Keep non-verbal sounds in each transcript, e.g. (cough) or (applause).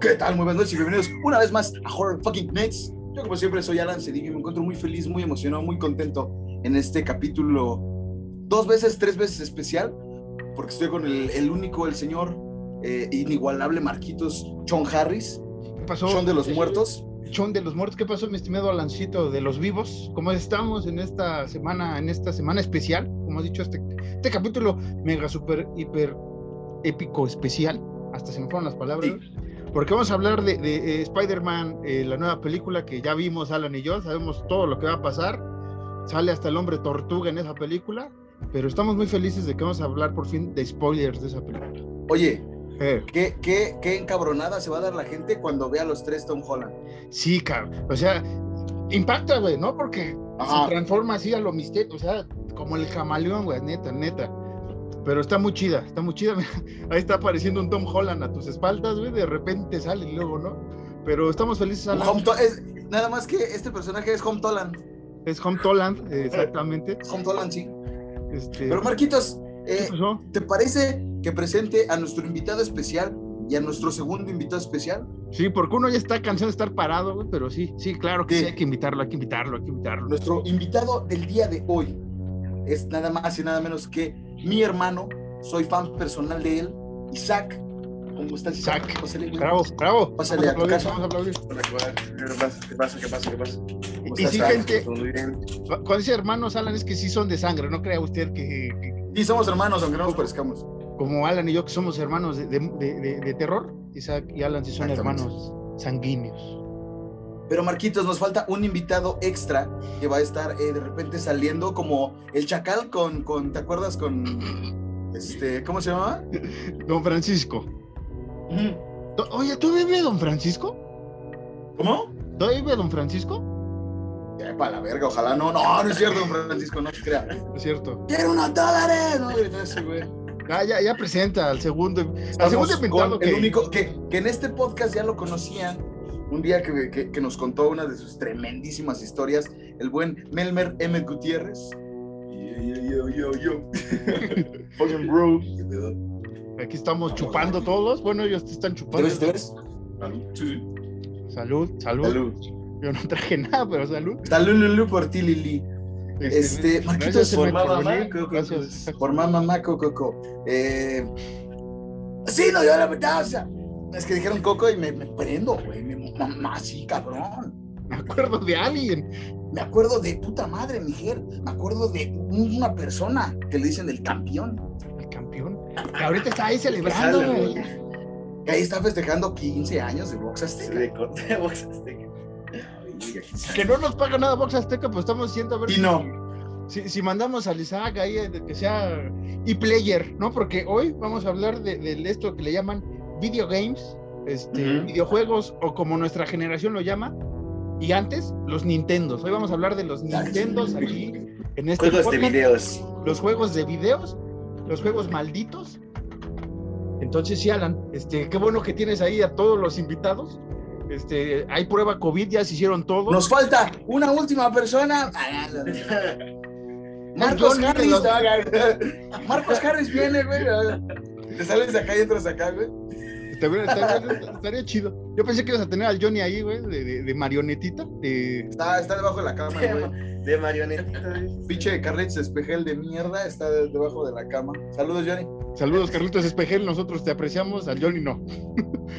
¿Qué tal? Muy buenas noches y bienvenidos una vez más a Horror Fucking Nights. Yo, como siempre, soy Alan Cedillo y me encuentro muy feliz, muy emocionado, muy contento en este capítulo dos veces, tres veces especial, porque estoy con el, el único, el señor eh, inigualable Marquitos John Harris. ¿Qué pasó? Son de los muertos. Chon de los muertos. ¿Qué pasó, mi estimado Alancito de los vivos? ¿Cómo estamos en esta semana, en esta semana especial? Como has dicho, este, este capítulo mega, super, hiper épico, especial. Hasta se me fueron las palabras. Sí. Porque vamos a hablar de, de, eh, Spider-Man, eh, la nueva película que ya vimos Alan y yo. Sabemos todo lo que va a pasar. Sale hasta el hombre tortuga en esa película. Pero estamos muy felices de que vamos a hablar por fin de spoilers de esa película. Oye, Eh, ¿qué, qué, qué encabronada se va a dar la gente cuando vea a los tres Tom Holland. Sí, cabrón. O sea, impacta, güey, ¿no? Porque Ajá. se transforma así a lo misterio, o sea, como el camaleón, güey, neta, neta. Pero está muy chida, está muy chida. (laughs) Ahí está apareciendo un Tom Holland a tus espaldas, güey, de repente sale y luego, ¿no? Pero estamos felices. Home To- es- nada más que este personaje es Home Toland. Es Home Toland, exactamente. Home Toland, sí. Este, Pero Marquitos, ¿qué eh? ¿te parece que presente a nuestro invitado especial y a nuestro segundo invitado especial? Sí, porque uno ya está cansado de estar parado, güey, pero sí, sí, claro que Sí. sí, hay que invitarlo, hay que invitarlo, hay que invitarlo. Nuestro invitado del día de hoy es nada más y nada menos que mi hermano. Soy fan personal de él, Isaac. ¿Cómo estás, Isaac? Pásale. Bravo, bravo. Pásale a tu Vamos casa. Vamos a aplaudir. ¿qué pasa? ¿Qué pasa? ¿Qué pasa? ¿Qué pasa? ¿Qué pasa? Y sí, gente, cuando dice hermanos, Alan, es que sí son de sangre, no crea usted que- que Sí, somos hermanos, aunque no nos parezcamos. como Alan y yo, que somos hermanos de, de- de- de- terror, Isaac y Alan sí son hermanos sanguíneos. Pero Marquitos, nos falta un invitado extra que va a estar eh, de repente saliendo como el chacal con, con ¿te acuerdas? Con, este, ¿cómo se llama? Don Francisco. Oye, ¿tú vive Don Francisco? ¿Cómo? ¿Todavía vive Don Francisco? Ya, para la verga, ojalá no, no, no es cierto, don Francisco, no te crea. Es cierto. ¡Quiero unos dólares! No, (laughs) grita ese güey. Ah, ya, ya presenta al segundo. Al segundo invitado que. el único que, que en este podcast ya lo conocían. Un día que, que- que nos contó una de sus tremendísimas historias, el buen Melmer M. Gutiérrez. Yo, yo, yo, yo. Fucking bro. Aquí estamos chupando todos. Bueno, ellos te están ¿Te chupando. ves? Sí. Salud, salud, Salud. Yo no traje nada, pero salud. Salud, Lulu, por ti, Lili. Este, Marquitos, gracias, por mamá. Coco, Gracias. Por mamá, mamá, Coco. Eh, sí, no, yo la verdad, o sea, es que dijeron Coco y me, me prendo, güey. Me, mamá, sí, cabrón. Me acuerdo de alguien. Me acuerdo de puta madre, Miguel. Me acuerdo de una persona que le dicen el campeón. El campeón. Que ahorita está ahí celebrando, güey. Que ahí está festejando 15 años de box azteca. De corte de box azteca. Que no nos paga nada Box Azteca, pues estamos diciendo a ver Y si, no. si, si mandamos al Isaac ahí eh, que sea e-player, ¿no? Porque hoy vamos a hablar de, de esto que le llaman video games, este, videojuegos, o como nuestra generación lo llama, y antes, los Nintendos. Hoy vamos a hablar de los Nintendos aquí en este Juegos de videos. los juegos de videos, los juegos malditos. Entonces, sí, Alan, este, qué bueno que tienes ahí a todos los invitados. Este, hay prueba COVID, ya se hicieron todos. Nos falta una última persona. (laughs) Marcos Johnny, Harris. Marcos Harris viene, güey. Te sales de acá y entras acá, güey. Estaría, estaría- estaría chido. Yo pensé que ibas a tener al Johnny ahí, güey, de, de- de marionetita. de- Está, está debajo de la cama, güey. De marionetita. Pinche Carlitos Espejel de mierda está de- debajo de la cama. Saludos, Johnny. Saludos, Carlitos Espejel, nosotros te apreciamos, al Johnny no.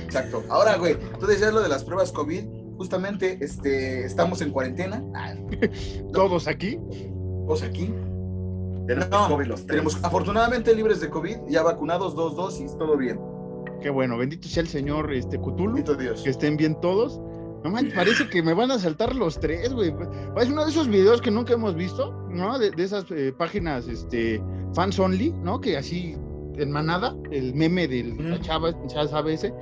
Exacto. Ahora, güey, tú decías lo de las pruebas COVID. Justamente, este, estamos en cuarentena. (laughs) Todos aquí. Todos aquí. Tenemos No, COVID los tres. Tenemos afortunadamente libres de COVID, ya vacunados, dos dosis, todo bien. Qué bueno, bendito sea el señor este, Cthulhu. Bendito Dios. que estén bien todos. No manches, parece que me van a saltar los tres, güey. Es uno de esos videos que nunca hemos visto, ¿no? De, de esas eh, páginas, este, fans only, ¿no? Que así, en manada, el meme de la Ujú. chava, ya sabe ese.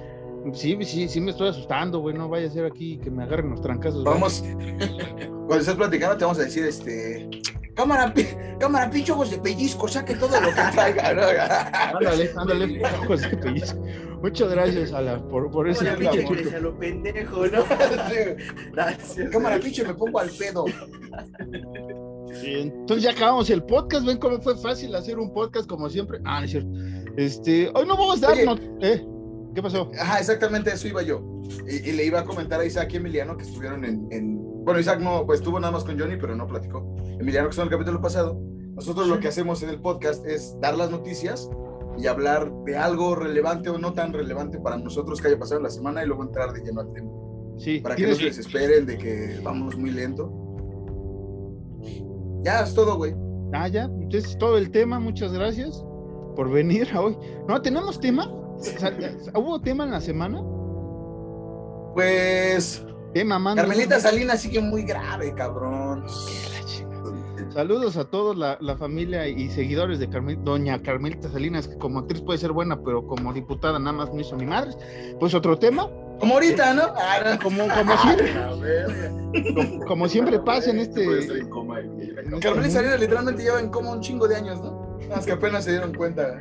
Sí, sí, sí me estoy asustando, güey. No vaya a ser aquí que me agarren los trancazos. Vamos, (laughs) cuando estés platicando te vamos a decir, este, cámara, cámara, pinche ojos de pellizco, saque todo lo que traiga. ¿no? Ándale, ándale, ojos de pellizco. Muchas gracias, Ala, por, por ese Hola, pinche a lo pendejo, ¿no? Gracias. cámara, pinche, me pongo al pedo. Sí, entonces ya acabamos el podcast, ven cómo fue fácil hacer un podcast como siempre. Ah, no es cierto. Este, hoy no vamos a darnos, eh, ¿Qué pasó? Ajá, exactamente eso iba yo. Y, y le iba a comentar a Isaac y Emiliano que estuvieron en, en- Bueno, Isaac no, pues estuvo nada más con Johnny, pero no platicó. Emiliano que estuvo en el capítulo pasado. Nosotros lo que hacemos en el podcast es dar las noticias y hablar de algo relevante o no tan relevante para nosotros que haya pasado en la semana y luego entrar de lleno al tema. Sí, Para que no se desesperen de que vamos muy lento. Ya es todo, güey. Ah, ya, entonces todo el tema, muchas gracias por venir hoy. No, ¿tenemos tema? ¿Hubo tema en la semana? Pues Tema, mano. Carmelita Salinas sigue muy grave, cabrón. Saludos a todos la, la familia y seguidores de Carmel- Doña Carmelita Salinas, que como actriz puede ser buena, pero como diputada nada más no hizo ni madres. Pues otro tema, Como ahorita, ¿no? Ah, como, como (laughs) siempre, A ver. como, como siempre pasa en este. Y- Carmelita Salinas literalmente lleva en coma un chingo de años, ¿no? Más que apenas se dieron cuenta.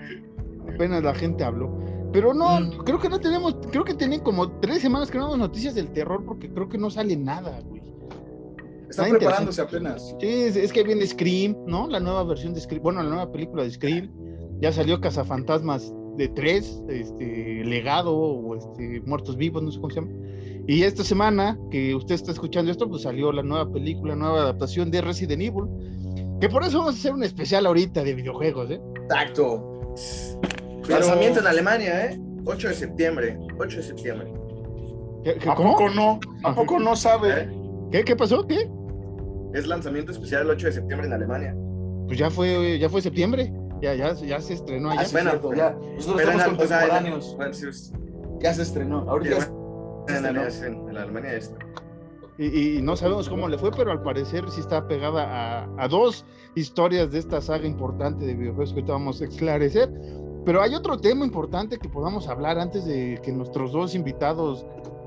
apenas la gente habló. Pero no, Mm. creo que no tenemos, creo que tienen como tres semanas que no damos noticias del terror porque creo que no sale nada, güey. Están Está preparándose apenas. Sí, es, es que viene Scream, ¿no? La nueva versión de Scream, bueno, la nueva película de Scream. Ya salió Cazafantasmas de tres, este, Legado o este, Muertos Vivos, no sé cómo se llama. Y esta semana que usted está escuchando esto, pues salió la nueva película, nueva adaptación de Resident Evil. Que por eso vamos a hacer un especial ahorita de videojuegos, ¿eh? Exacto. Pero- Lanzamiento en Alemania, ¿eh? 8 de septiembre. 8 de septiembre. ¿Qué, qué- ¿A cómo? poco no? ¿A poco no sabe? ¿Eh? ¿Qué, qué pasó? ¿Qué? Es lanzamiento especial el 8 de septiembre en Alemania. Pues ya fue, ya fue septiembre. Ya, ya, ya se estrenó Ah, allá. bueno, ya. Nosotros Pero en, estamos Al- o sea, en- contemporáneos. bueno, sí, es- Ya se estrenó. Ahorita ya en, se en, estrenó. en- en Alemania es. Y, y no sabemos cómo le fue, pero al parecer sí está pegada a, a dos historias de esta saga importante de videojuegos que ahorita vamos a esclarecer. Pero hay otro tema importante que podamos hablar antes de que nuestros dos invitados,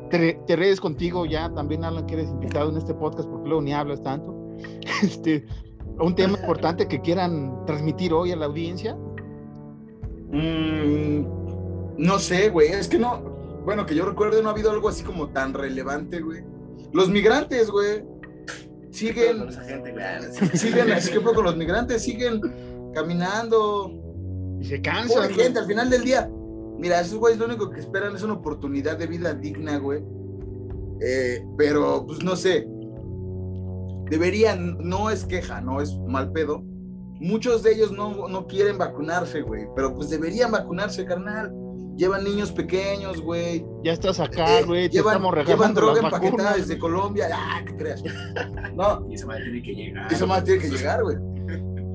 te, te redes contigo ya, también Alan, que eres invitado en este podcast, porque luego ni hablas tanto. (laughs) Este, un tema importante que quieran transmitir hoy a la audiencia. Mm, no sé, güey. Es que no. Bueno, que yo recuerde, no ha habido algo así como tan relevante, güey. Los migrantes, güey. Siguen. esa gente. Siguen, (laughs) así que poco los migrantes siguen caminando. Y se Pobre cansan. güey. gente, al final del día. Mira, esos güeyes lo único que esperan es una oportunidad de vida digna, güey. Eh, pero, pues no sé. Deberían, no es queja, no es mal pedo. Muchos de ellos no, no quieren vacunarse, güey. Pero pues deberían vacunarse, carnal. Llevan niños pequeños, güey. Ya estás acá, Eh, güey. te llevan, estamos llevan droga empaquetada desde güey. Colombia. Ah, ¿qué creas? (laughs) No, Y esa madre tiene que llegar. eso más tiene que llegar, güey.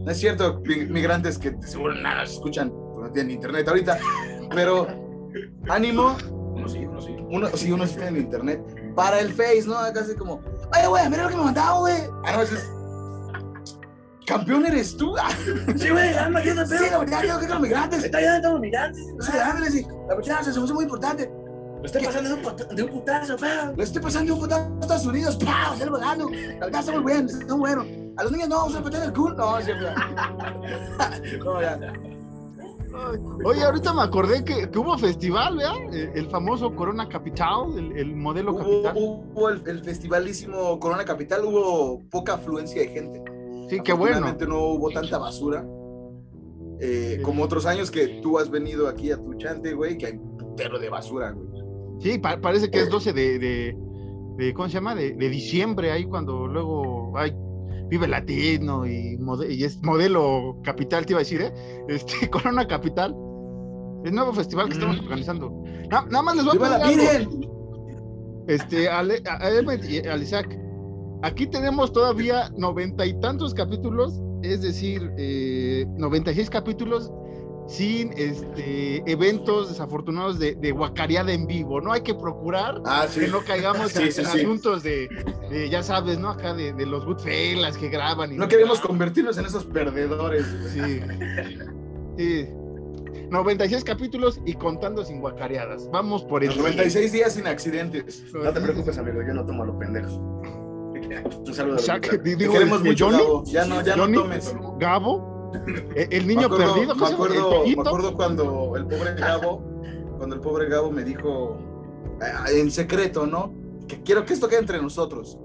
No es cierto, mi- migrantes que seguro nada se escuchan, no tienen internet ahorita, pero ánimo, Uno sí, uno sí. uno, si uno sí tiene internet, para el Face, ¿no? Acá así como, oye, güey, mira lo que me mandaba, güey. Ah, no, eso es, campeón eres tú. Ah, (laughs) Sí, güey, anda, ¿qué onda, sí, la verdad, creo que los migrantes, Está ayudando a los migrantes. los migrantes, y la verdad, se me hace muy importante. Lo estoy pasando de un, de un putazo, feo. Le estoy pasando un putazo a Estados Unidos, ¡pau! Se lo. La verdad, está muy bien, está muy bueno. A los niños no, vamos a meter el culo. No, siempre. (laughs) No, ya. Oye, ahorita me acordé que, que hubo festival, ¿verdad? El, el famoso Corona Capital, el, el modelo Hubo, capital. hubo el, el festivalísimo Corona Capital, hubo poca afluencia de gente. sí, qué bueno. Afortunadamente no hubo tanta basura. eh, Sí. como otros años que tú has venido aquí a tu chante, güey, que hay un putero de basura, güey. Sí, pa- parece que es 12 de, de, de- ¿cómo se llama? De, de diciembre, ahí cuando luego hay Vive Latino y, mode- y es modelo capital, te iba a decir, ¿eh? Este, (laughs) Corona Capital. El nuevo festival que estamos Mm. organizando. Na- nada más les voy a ¡Viva la pedir! Este, Ale- a, a Elmet y al Isaac, aquí tenemos todavía noventa y tantos capítulos, es decir, eh, 96 capítulos sin este, eventos desafortunados de, de guacareada en vivo, ¿no? Hay que procurar Ah, sí. que no caigamos (laughs) Sí, en, sí, asuntos de, de, ya sabes, ¿no? Acá de, de los Goodfellas que graban. Y No queremos convertirnos en esos perdedores. Sí. Sí. 96 capítulos y contando sin guacareadas. Vamos por el... Los 96 días sin accidentes. No te preocupes, amigo, yo no tomo a lo pendejo. (laughs) Un saludo. Te queremos mucho, Johnny, Gabo. Ya no, ya no tomes. Gabo, (laughs) el, niño me acuerdo, perdido, me acuerdo, el me acuerdo cuando el pobre Gabo, cuando el pobre Gabo me dijo en secreto, ¿no? Que quiero que esto quede entre nosotros.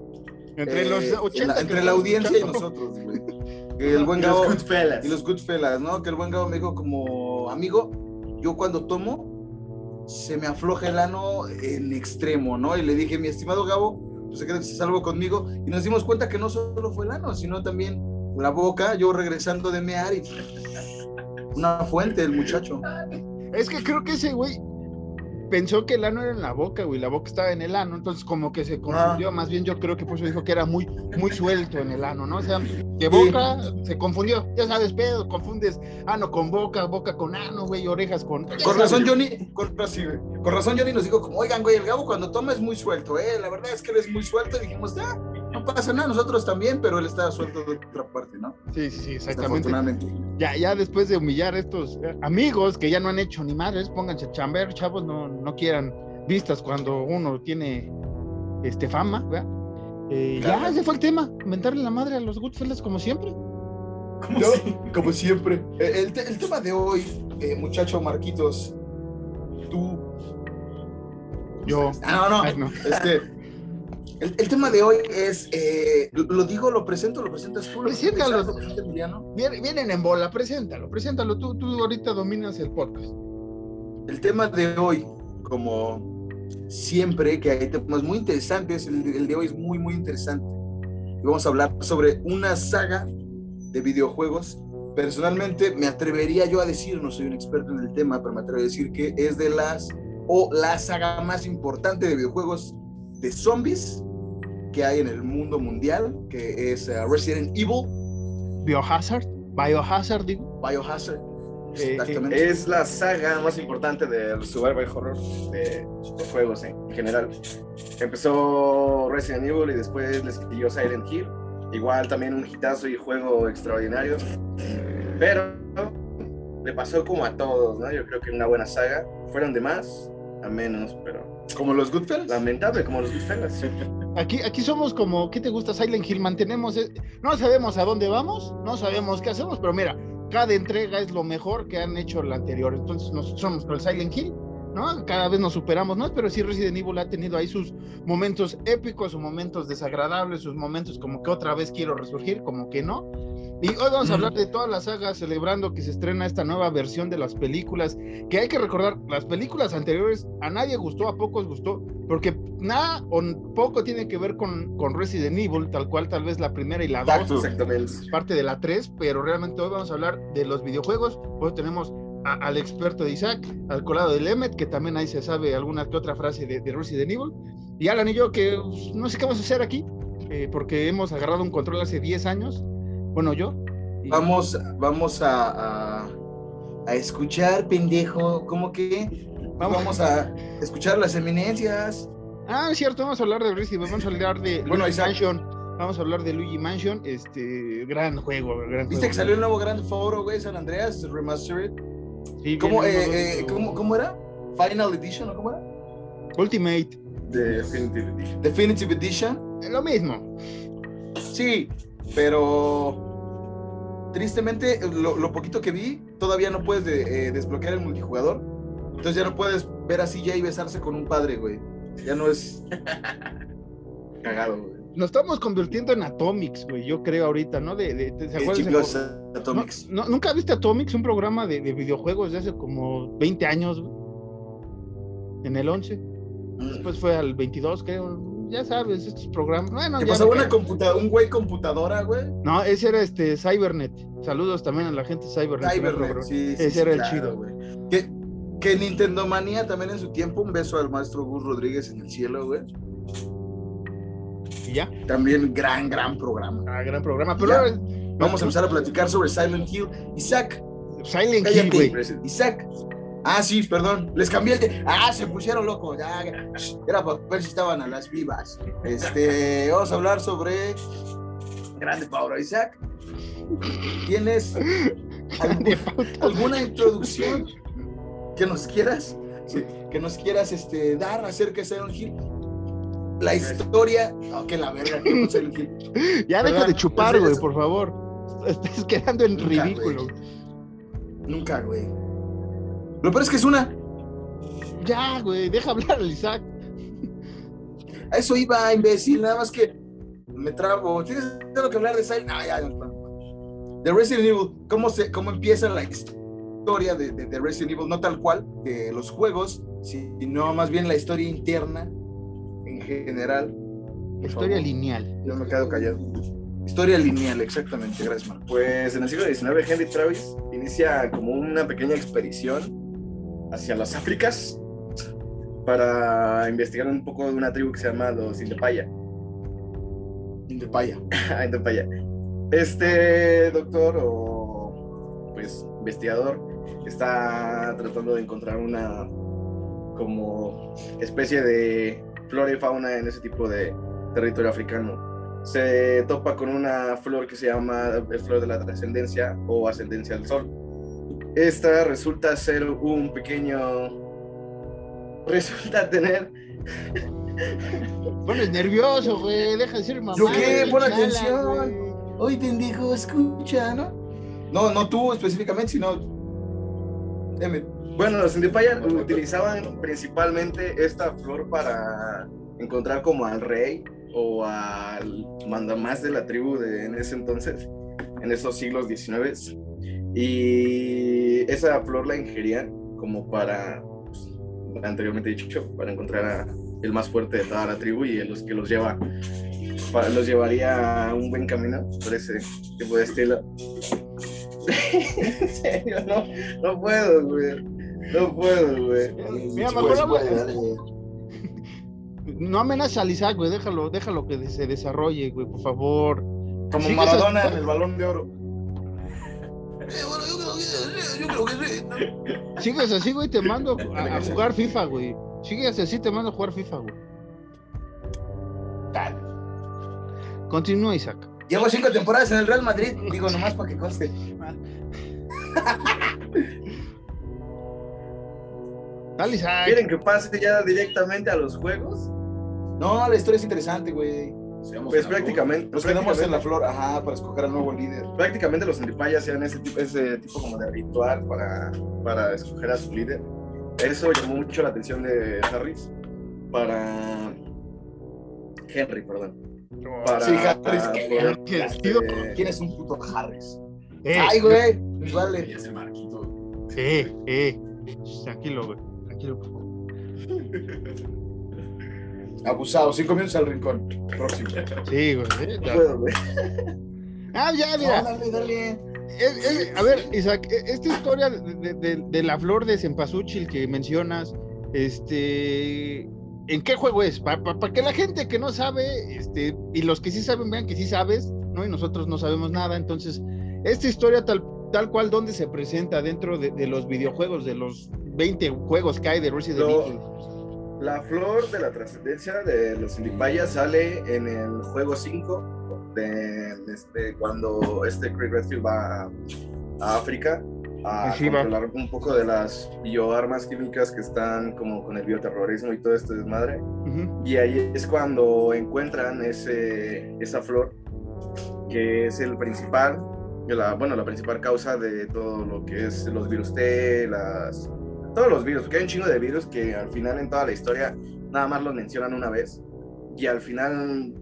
Entre Eh, los en 80 la- entre la audiencia y escuchando. nosotros, güey. (laughs) El buen Y los Gabo Goodfellas. y los Goodfellas, ¿no? Que el buen Gabo me dijo como amigo, yo cuando tomo se me afloja el ano en extremo, ¿no? Y le dije, mi estimado Gabo, pues se salvo conmigo. Y nos dimos cuenta que no solo fue el ano, sino también la boca, yo regresando de mear y una fuente, el muchacho. Es que creo que ese güey pensó que el ano era en la boca, güey, la boca estaba en el ano, entonces como que se confundió, más bien yo creo que por eso dijo que era muy, muy suelto en el ano, ¿no? O sea, que boca se confundió, ya sabes, pedo, confundes ano con boca, boca con ano, güey, orejas con... Con razón, Johnny, con, sí, güey. Con razón, Johnny nos dijo como, oigan, güey, el Gabo cuando toma es muy suelto, ¿eh? La verdad es que él es muy suelto y dijimos, ah, no pasa nada, nosotros también, pero él estaba suelto de otra parte, ¿no? Sí, sí, sí, exactamente. Ya, ya después de humillar a estos eh, amigos que ya no han hecho ni madres, pónganse a chamber, chavos, no, no quieran vistas cuando uno tiene este fama, ¿verdad? Eh, Claro. Ya, ese fue el tema, mentarle la madre a los Goodfellas como siempre. ¿Cómo Yo, si- como siempre. Eh, El, te- el tema de hoy, eh, muchacho Marquitos, tú. Yo, Ah, no, no. ay, no. Este, el, el tema de hoy es, eh, lo, digo, lo presento, lo presentas tú. Lo Preséntalo. Emiliano. Vienen, vienen en bola, preséntalo, preséntalo, tú, tú ahorita dominas el podcast. El tema de hoy, como siempre, que hay temas muy interesantes, el, el de hoy es muy, muy interesante. Y vamos a hablar sobre una saga de videojuegos. Personalmente, me atrevería yo a decir, no soy un experto en el tema, pero me atrevo a decir que es de las, o la saga más importante de videojuegos de zombies que hay en el mundo mundial, que es eh, Resident Evil, Biohazard, Biohazard, digo. Biohazard. Eh, Exactamente. Es la saga más importante del survival horror de, de juegos en general. Empezó Resident Evil y después les siguió Silent Hill. Igual también un hitazo y juego extraordinario. Pero le pasó como a todos, ¿no? Yo creo que una buena saga. Fueron de más a menos, pero como los Goodfellas. lamentable como los Goodfellas. Aquí, aquí somos como, ¿qué te gusta Silent Hill? Mantenemos, eh, no sabemos a dónde vamos, no sabemos qué hacemos, pero mira, cada entrega es lo mejor que han hecho la anterior. Entonces nos, somos con el Silent Hill, ¿no? Cada vez nos superamos más, pero sí Resident Evil ha tenido ahí sus momentos épicos, sus momentos desagradables, sus momentos como que otra vez quiero resurgir, como que no. Y hoy vamos a hablar de toda la saga celebrando que se estrena esta nueva versión de las películas, que hay que recordar, las películas anteriores a nadie gustó, a pocos gustó, porque nada o poco tiene que ver con, con Resident Evil, tal cual tal vez la primera y la dos, parte de la 3, pero realmente hoy vamos a hablar de los videojuegos. Hoy tenemos a- al experto de Isaac, al colado de Lemet, que también ahí se sabe alguna que otra frase de, de Resident Evil. Y Alan y yo, que pues, no sé qué vamos a hacer aquí, eh, porque hemos agarrado un control hace 10 años. Bueno, yo. y- Vamos, vamos a, a, a escuchar, pendejo, ¿cómo que? Vamos. Vamos a escuchar las eminencias. Ah, es cierto, vamos a hablar de Resident Evil, vamos a hablar de Bueno, Luigi. Mansion. Vamos a hablar de Luigi Mansion, este gran juego, gran ¿Viste juego. que salió el nuevo Grand Foro, güey, San Andreas Remastered? Sí, ¿Cómo, eh, eh, ¿cómo, cómo era? ¿Final Edition o cómo era? Ultimate, Definitive Edition. Definitive Edition. eh, lo mismo. Sí, pero tristemente, lo, lo poquito que vi, todavía no puedes de- eh, desbloquear el multijugador. Entonces ya no puedes ver a CJ besarse con un padre, güey. Ya no es (laughs) cagado, güey. Nos estamos convirtiendo en Atomics, güey, yo creo ahorita, ¿no? De, de- ¿te acuerdas de- chingos ¿No, Atomics. no- ¿Nunca viste Atomics, un programa de, de videojuegos de hace como 20 años, güey? En el 11. Mm. Después fue al 22, creo. Ya sabes, estos programas. Bueno, ¿Qué ya pasaba una computa un güey computadora, güey? No, ese era este Cybernet. Saludos también a la gente de Cybernet. Cybernet, programa. sí, sí, Ese sí, era el chido. güey. Que, que Nintendo Manía también en su tiempo, un beso al maestro Gus Rodríguez en el cielo, güey. Y ya, También gran, gran programa. ah, gran programa. Pero ahora, Vamos a empezar a platicar sobre Silent Hill. Isaac, Silent Hill, güey. Isaac. Ah, sí, perdón. Les cambié el. de- Ah, se pusieron locos. Ya, era para ver si estaban a las vivas. Este, vamos a hablar sobre. Grande Pablo Isaac. ¿Tienes algún- alguna introducción que nos quieras? Sí, que nos quieras este, dar acerca de Silent Hill. La historia. Oh, que la verga, que no Silent Hill. (laughs) Ya deja de chupar, güey, por favor. Estás quedando en Nunca, ridículo. güey. Nunca, güey. Lo peor es que es una. Ya, güey, deja hablar al Isaac. A eso iba, imbécil, nada más que me trabo. Tienes algo que hablar de Silent no, ya, no. De Resident Evil, ¿cómo, se, cómo empieza la historia de, de- de Resident Evil? No tal cual, que los juegos sino más bien la historia interna general. Historia favor. lineal. Yo me quedo callado. Historia lineal, exactamente, gracias, Marco. Pues en el siglo XIX, Henry Travis inicia como una pequeña expedición hacia las Áfricas para investigar un poco de una tribu que se llama los Indepaya. Indepaya. (laughs) Indepaya. Este doctor o pues investigador está tratando de encontrar una como especie de flora y fauna en ese tipo de territorio africano. Se topa con una flor que se llama el flor de la trascendencia o ascendencia del sol. Esta resulta ser un pequeño... Resulta tener... Pones nervioso, güey. Deja de decir mamá. ¿Yo qué? Pon atención. Oye, pendejo, escucha, ¿no? No, no tú específicamente, sino. Deme. Bueno, los Indepaya utilizaban principalmente esta flor para encontrar como al rey o al mandamás de la tribu de, en ese entonces, en esos siglos XIX. Y esa flor la ingerían como para, pues, anteriormente dicho, para encontrar a el más fuerte de toda la tribu y los que los lleva, los llevaría a un buen camino por ese tipo de estilo. (laughs) en serio, no, no puedo, güey. No puedo, güey. Mira, Sí, mejor pues, dale. No amenaza al Isaac, güey. Déjalo, déjalo que se desarrolle, güey, por favor. Como Maradona en el balón de oro. Eh, bueno, yo creo que- yo creo que sí. ¿no? Sigues así, güey, te mando a, a jugar FIFA, güey. Sigues así, te mando a jugar FIFA, güey. Dale. Continúa, Isaac. Llevo cinco temporadas en el Real Madrid, digo nomás para que conste. Dale, Isaac. ¿Quieren que pase ya directamente a los juegos? No, la historia es interesante, güey. Pues prácticamente. Nos quedamos en la flor, ajá, para escoger al nuevo líder. Prácticamente los Indipayas hacían ese tipo, ese tipo como de ritual para, para escoger a su líder. Eso llamó mucho la atención de Harris para Henry, perdón. Para, Sí, Harris, para que- poder, que- este, ¿Quién es un puto Harris? Eh, Ay, güey, flor. vale. Y ese marquito. Eh, eh. Tranquilo, güey. Tranquilo, por favor. Abusado, cinco minutos al rincón. Próximo. Sí, güey. eh, no ya. puedo, güey. Ah, ya, No, mira. dale, dale. Eh, eh, a ver, Isaac, eh, esta historia de, de- de- de la flor de cempasúchil que mencionas, este, ¿en qué juego es? Para que la gente que no sabe, este, y los que sí saben vean que sí sabes, ¿no? Y nosotros no sabemos nada, entonces, esta historia tal, tal cual, ¿dónde se presenta dentro de, de los videojuegos, de los 20 juegos que hay de Resident Evil? La flor de la trascendencia de los Indipayas sale en el juego 5, de, este, cuando este Craig Redfield va a, a África a controlar un poco de las bioarmas químicas que están como con el bioterrorismo y todo este desmadre. Ujú. Y ahí es cuando encuentran ese, esa flor, que es el principal, la, bueno, la principal causa de todo lo que es los virus T, las, todos los virus, porque hay un chingo de virus que al final en toda la historia nada más los mencionan una vez. Y al final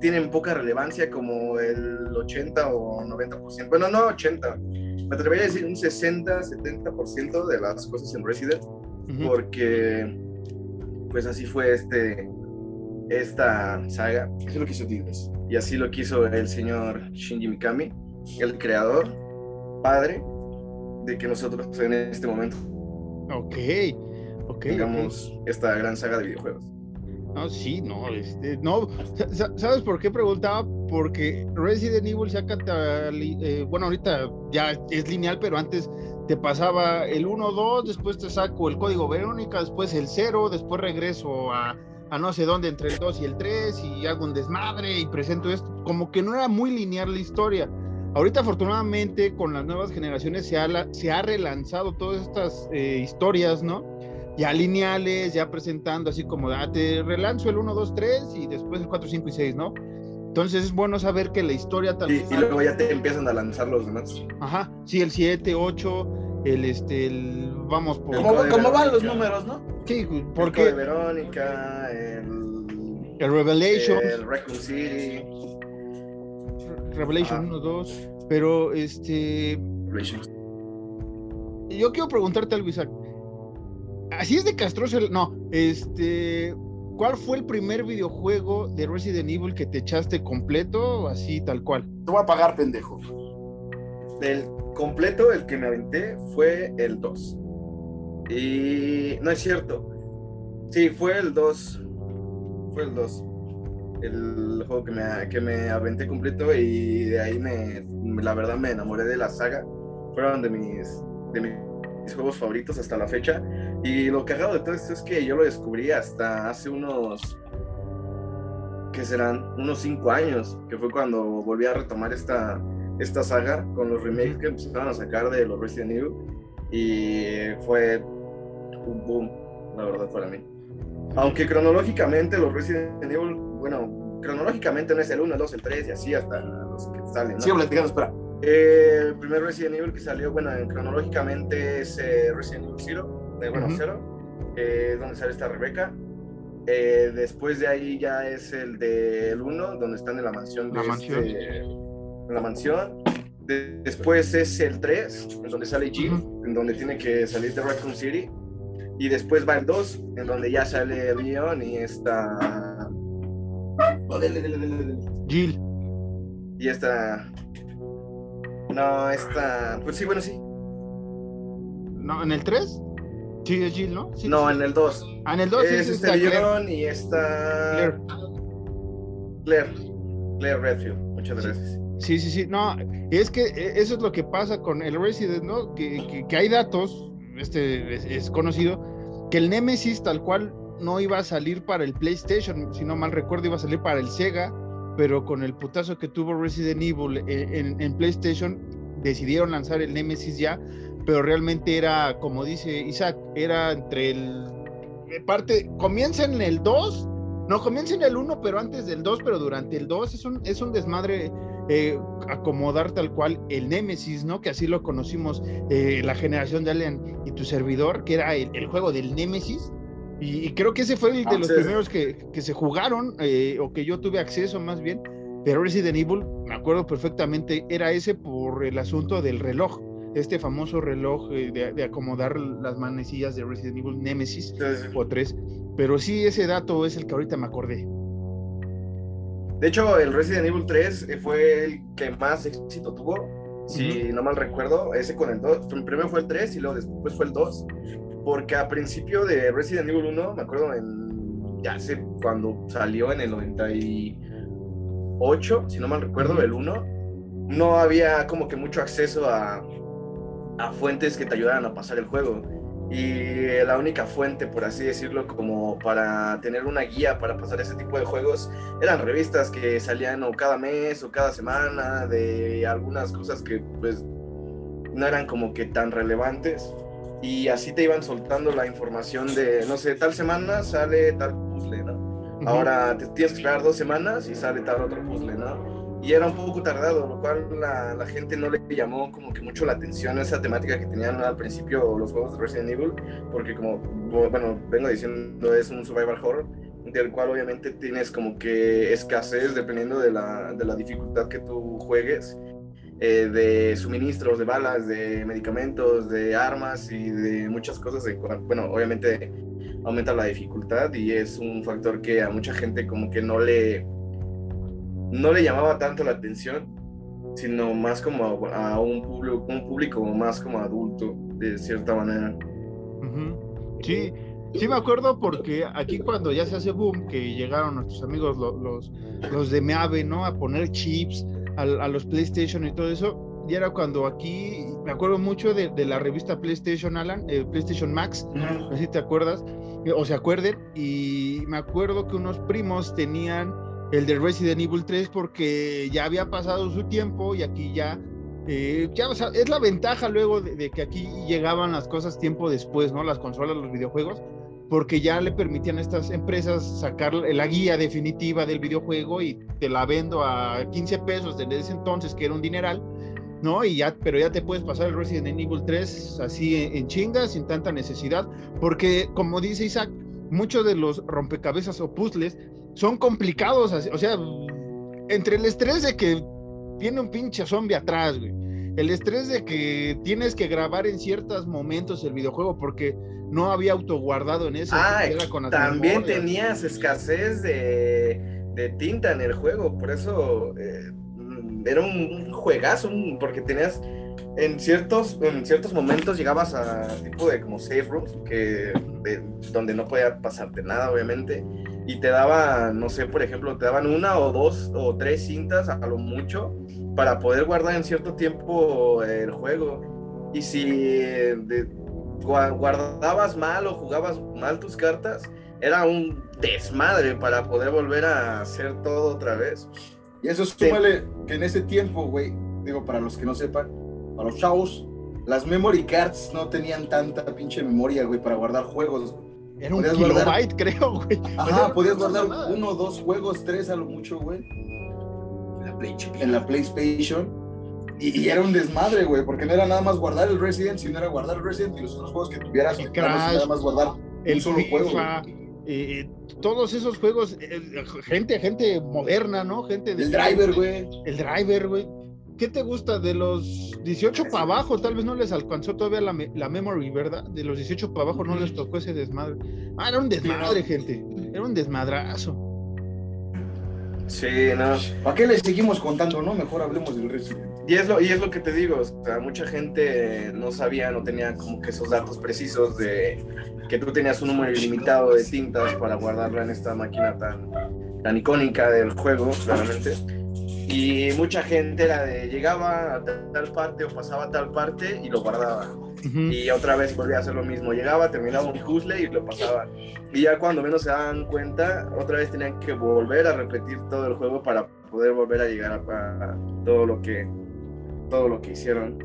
tienen poca relevancia, como el 80 o 90%. Bueno, no 80, me atrevería a decir un 60, 70% de las cosas en Resident porque pues así fue este esta saga Eso es lo hizo Tigres. y así lo quiso el señor Shinji Mikami, el creador, padre de que nosotros en este momento Ok, ok. tengamos esta gran saga de videojuegos. No, sí, no, este, no, sa- sa- ¿sabes por qué preguntaba? Porque Resident Evil saca, tali- eh, bueno, ahorita ya es lineal, pero antes te pasaba el 1, 2, después te saco el código Verónica, después el 0, después regreso a, a no sé dónde entre el 2 y el 3 y hago un desmadre y presento esto, como que no era muy lineal la historia. Ahorita afortunadamente con las nuevas generaciones se ha, la- se ha relanzado todas estas eh, historias, ¿no? Ya lineales, ya presentando así como, ah, te relanzo el 1, 2, 3 y después el 4, 5 y 6, ¿no? Entonces es bueno saber que la historia tal Y, y luego ya te empiezan a lanzar los demás. Ajá, sí, el 7, 8, el este, el, vamos por... El ¿Cómo, cómo van los números, no? Sí, El porque Code Verónica, el, el Revelation, el Raccoon City, Revelation Ajá. 1, 2, pero este, yo quiero preguntarte algo, Isaac. Así es de castroso. el- no, este. ¿Cuál fue el primer videojuego de Resident Evil que te echaste completo, así tal cual? Te voy a pagar, pendejo. Del completo, el que me aventé fue el 2. Y no es cierto. Sí, fue el 2. Fue el 2. El juego que me, que me aventé completo y de ahí me, la verdad me enamoré de la saga. Fueron de mis, de mis juegos favoritos hasta la fecha. Y lo cagado de todo esto es que yo lo descubrí hasta hace unos, que serán unos 5 años, que fue cuando volví a retomar esta, esta saga con los remakes que empezaron a sacar de los Resident Evil. Y fue un boom, la verdad, para mí. Aunque cronológicamente los Resident Evil, bueno, cronológicamente no es el 1, el 2, el 3 y así hasta los que salen. ¿no? Sí, platicando, espera. Eh, el primer Resident Evil que salió, bueno, cronológicamente es eh, Resident Evil 0 de bueno, uh -huh. cero, es donde sale esta Rebeca. Eh, después de ahí ya es el del de 1, donde están en la mansión. De la mansión. En la mansión. De, después es el 3, en donde sale Jill, uh -huh. en donde tiene que salir de Raccoon City. Y después va el 2, en donde ya sale Leon y esta. Oh, dele, dele, dele, Jill. Y esta. No, esta. Pues sí, bueno, sí. No, ¿En el 3? Sí, es Jill, ¿no? Sí, No, sí. en el 2. Ah, en el 2 sí, es sí, este está Claire. Y esta. Claire. Claire. Claire Redfield. Muchas gracias. Sí, sí, sí. No, es que eh, eso es lo que pasa con el Resident, ¿no? Que, que- que hay datos, este es, es conocido, que el Nemesis tal cual no iba a salir para el PlayStation, si no mal recuerdo, iba a salir para el Sega, pero con el putazo que tuvo Resident Evil en, en- en PlayStation, decidieron lanzar el Nemesis ya, pero realmente era, como dice Isaac, era entre el... eh, Parte, comienza en el 2, no, comienza en el 1, pero antes del 2, pero durante el 2 es un, es un desmadre eh, acomodar tal cual el Némesis, ¿no? Que así lo conocimos eh, la generación de Alien y tu servidor, que era el, el juego del Némesis. Y, y creo que ese fue el de los Entonces- primeros que, que se jugaron, eh, o que yo tuve acceso más bien. Pero Resident Evil, me acuerdo perfectamente, era ese por el asunto del reloj, este famoso reloj eh, de, de acomodar las manecillas de Resident Evil Nemesis Entonces, o 3. Pero sí, ese dato es el que ahorita me acordé. de hecho, el Resident Evil 3 eh, fue el que más éxito tuvo. Si no mal recuerdo, ese con el 2. Primero fue el 3 y luego después fue el 2. Porque a principio de Resident Evil 1, me acuerdo en. Ya sé, cuando salió en el 98, si no mal recuerdo, el 1, no había como que mucho acceso a, a fuentes que te ayudaran a pasar el juego. Y la única fuente, por así decirlo, como para tener una guía para pasar ese tipo de juegos, eran revistas que salían o cada mes o cada semana de algunas cosas que pues no eran como que tan relevantes y así te iban soltando la información de, no sé, tal semana sale tal puzzle, ¿no? Ahora te tienes que esperar dos semanas y sale tal otro puzzle, ¿no? Y era un poco tardado, lo cual la, la gente no le llamó como que mucho la atención a esa temática que tenían al principio los juegos de Resident Evil, porque como, bueno, vengo diciendo, es un survival horror, del cual obviamente tienes como que escasez dependiendo de la, de la dificultad que tú juegues, eh, de suministros, de balas, de medicamentos, de armas y de muchas cosas. De, bueno, obviamente aumenta la dificultad y es un factor que a mucha gente como que no le no le llamaba tanto la atención, sino más como a, a un público, un público más como adulto, de cierta manera. Sí, sí me acuerdo porque aquí cuando ya se hace boom, que llegaron nuestros amigos lo- los, los de Meave, ¿no? A poner chips al- a, los PlayStation y todo eso, y era cuando aquí, me acuerdo mucho de, de la revista PlayStation, Alan, eh, PlayStation Max, no sé si te acuerdas, eh, o se acuerden, y me acuerdo que unos primos tenían el de Resident Evil 3 porque ya había pasado su tiempo y aquí ya, eh, es la ventaja luego de, que aquí llegaban las cosas tiempo después, ¿no? Las consolas, los videojuegos, porque ya le permitían a estas empresas sacar la guía definitiva del videojuego y te la vendo a 15 pesos desde ese entonces, que era un dineral. ¿no? Y ya, pero ya te puedes pasar el Resident Evil 3 así en, en chinga, sin tanta necesidad, porque como dice Isaac, muchos de los rompecabezas o puzzles son complicados, o sea, entre el estrés de que viene un pinche zombie atrás, güey, el estrés de que tienes que grabar en ciertos momentos el videojuego porque no había autoguardado en eso. Ah, con también memorias. tenías escasez de, de tinta en el juego, por eso eh, mm, era un juegazo, un- porque tenías en ciertos, en ciertos momentos llegabas a tipo de como safe rooms, que, de- donde no podía pasarte nada, obviamente, y te daban, no sé, por ejemplo, te daban una o dos o tres cintas a lo mucho para poder guardar en cierto tiempo el juego. Y si guardabas mal o jugabas mal tus cartas, era un desmadre para poder volver a hacer todo otra vez. Y eso súmale que en ese tiempo, güey, digo, para los que no sepan, para los chavos, las memory cards no tenían tanta pinche memoria, güey, para guardar juegos. Era un podías guardar- kilobyte, creo, güey. Ajá, podías guardar mamada. uno o dos juegos, tres a lo mucho, güey, La Play chiquita. en la PlayStation. Y, y era un desmadre, güey, porque no era nada más guardar el Resident, sino era guardar el Resident y los otros juegos que tuvieras. El nada más- Crash, nada más guardar el un solo juego. FIFA, eh, todos esos juegos, eh, gente, gente moderna, ¿no? Gente de El driver, güey. El driver, güey. ¿Qué te gusta? De los 18 para abajo, tal vez no les alcanzó todavía la, me- la memory, ¿verdad? De los 18 para abajo no les tocó ese desmadre. Ah, era un desmadre, gente. Era un desmadrazo. Sí, no. ¿Para qué le seguimos contando, no? Mejor hablemos del Resident. Y es lo, y es lo que te digo, o sea, mucha gente no sabía, no tenía como que esos datos precisos de que tú tenías un número ilimitado de tintas para guardarla en esta máquina tan, tan icónica del juego, claramente. Y mucha gente era de llegaba a tal parte o pasaba a tal parte y lo guardaba. Ujú. Y otra vez volvía a hacer lo mismo. Llegaba, terminaba un puzzle y lo pasaba. Y ya cuando menos se daban cuenta, otra vez tenían que volver a repetir todo el juego para poder volver a llegar a, a todo lo que todo lo que hicieron.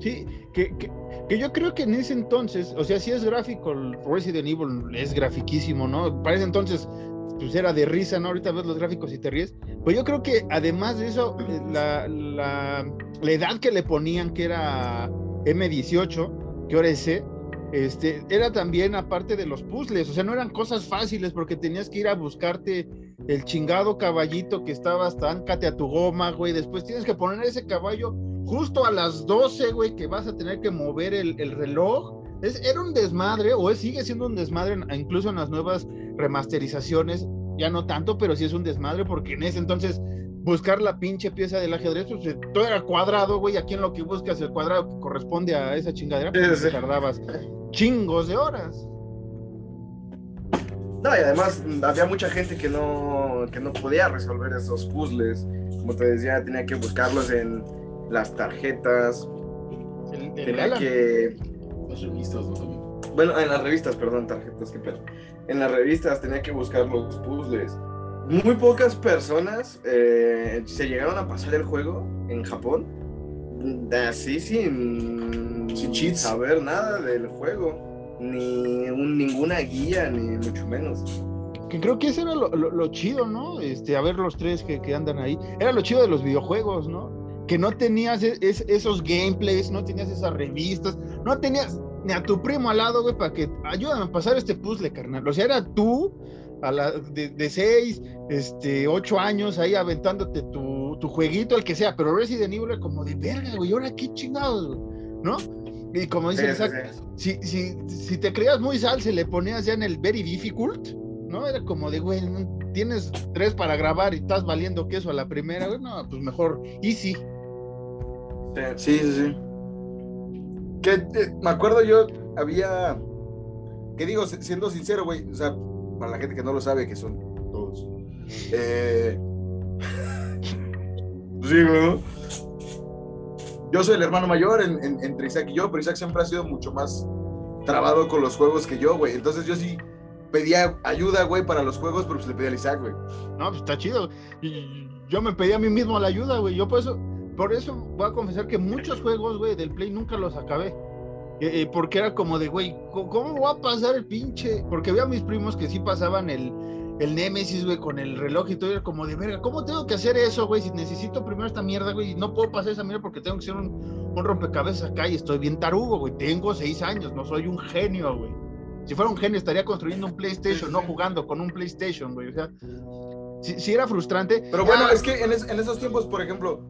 Sí, que, que, que yo creo que en ese entonces, o sea, si es gráfico, Resident Evil es grafiquísimo, ¿no? Para ese entonces, pues era de risa, ¿no? Ahorita ves los gráficos y te ríes. Pues yo creo que además de eso, la, la, la edad que le ponían, que era M18, que ahora es C, este, era también aparte de los puzzles, o sea, no eran cosas fáciles porque tenías que ir a buscarte el chingado caballito que estaba hasta áncate a tu goma, güey, después tienes que poner ese caballo justo a las 12, güey, que vas a tener que mover el, el reloj. Es, era un desmadre, o es, sigue siendo un desmadre, incluso en las nuevas remasterizaciones, ya no tanto, pero sí es un desmadre, porque en ese entonces buscar la pinche pieza del ajedrez, pues eh, todo era cuadrado, güey, aquí en lo que buscas el cuadrado que corresponde a esa chingadera, pues Sí, sí. tardabas chingos de horas. No, y además mm, había mucha gente que no, que no podía resolver esos puzzles. Como te decía, tenía que buscarlos en las tarjetas, El- el tenía Alan. que Las revistas, ¿no? También. Bueno, en las revistas, perdón, tarjetas, qué pedo. En las revistas tenía que buscar los puzzles. Muy pocas personas eh, se llegaron a pasar el juego en Japón así sin, Sin cheats. saber nada del juego, ni un- ninguna guía, ni mucho menos. Que creo que eso era lo, lo- lo chido, ¿no? Este, a ver los tres que, que andan ahí. Era lo chido de los videojuegos, ¿no? Que no tenías e- es- esos gameplays, no tenías esas revistas, no tenías ni a tu primo al lado, güey, para que ayúdame a pasar este puzzle, carnal. O sea, era tú a la, de, de seis, este, ocho años ahí aventándote tu, tu jueguito, el que sea, pero Resident Evil era como de verga, güey, ahora qué chingados, güey", ¿no? Y como dice Sí, el sí, si, si, si te creías muy sal, se le ponías ya en el very difficult, ¿no? Era como de, güey, tienes tres para grabar y estás valiendo queso a la primera, güey, no, pues mejor easy. Sí. Sí, sí. Que eh, me acuerdo yo, había. Que digo, si- siendo sincero, güey, o sea, para la gente que no lo sabe, que son todos. Eh, (laughs) sí, güey. Yo soy el hermano mayor en- en- entre Isaac y yo, pero Isaac siempre ha sido mucho más trabado con los juegos que yo, güey. Entonces yo sí pedía ayuda, güey, para los juegos, pero pues le pedía al Isaac, güey. No, pues está chido. Y yo me pedí a mí mismo la ayuda, güey. Yo por eso, por eso voy a confesar que muchos juegos, güey, del Play nunca los acabé. Eh, eh, porque era como de, güey, ¿cómo- ¿cómo voy a pasar el pinche? Porque había mis primos que sí pasaban el, el Nemesis, güey, con el reloj y todo. Era como de, verga, ¿cómo tengo que hacer eso, güey? Si necesito primero esta mierda, güey, y no puedo pasar esa mierda porque tengo que hacer un, un rompecabezas acá y estoy bien tarugo, güey. Tengo seis años, no soy un genio, güey. Si fuera un genio estaría construyendo un PlayStation, no jugando con un PlayStation, güey. O sea, sí, sí era frustrante. Pero bueno, Ah, es que en, es- en esos tiempos, por ejemplo,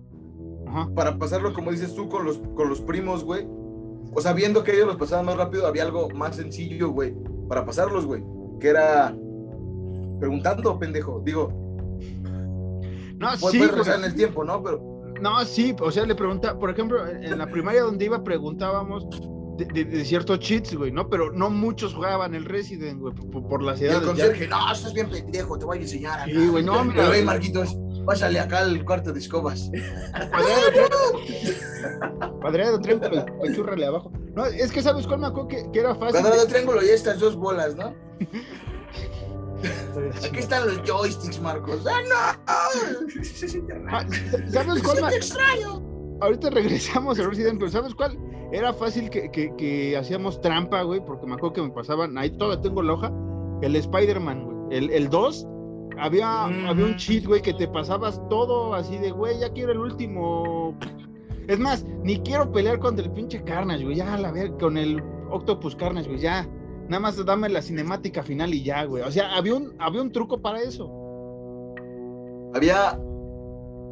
Ajá. para pasarlo, como dices tú, con los, con los primos, güey. O sea, viendo que ellos los pasaban más rápido, había algo más sencillo, güey, para pasarlos, güey. Que era preguntando, pendejo. Digo, No, puedes sí, regresar porque- en el tiempo, ¿no? Pero No, sí, o sea, le pregunta, por ejemplo, en la primaria donde iba preguntábamos de, de- de ciertos cheats, güey, ¿no? Pero no muchos jugaban el Resident, güey, por, por las y el edades. ya. conserje, no, estás bien pendejo, te voy a enseñar. acá". Sí, güey, no, mira. Pero, hey, Marquitos, pásale acá al cuarto de escobas. Cuadrado, triángulo. (laughs) Cuadrado, triángulo, y pechúrrale abajo. No, es que sabes cuál me acuerdo que, que era fácil. Cuadrado, triángulo y estas dos bolas, ¿no? (laughs) Aquí están los joysticks, Marcos. ¡Ah, no! Ah, ¿Sabes cuál? Me- extraño. Ahorita regresamos a Resident, pero ¿sabes cuál? Era fácil que, que, que hacíamos trampa, güey, porque me acuerdo que me pasaban, ahí todavía tengo la hoja, el Spider-Man, güey. El, el 2, había, Mm. había un cheat, güey, que te pasabas todo así de, güey, ya quiero el último. Es más, ni quiero pelear contra el pinche Carnage, güey, ya, la ver, con el Octopus Carnage, güey, ya. Nada más dame la cinemática final y ya, güey. O sea, había un, había un truco para eso. Había.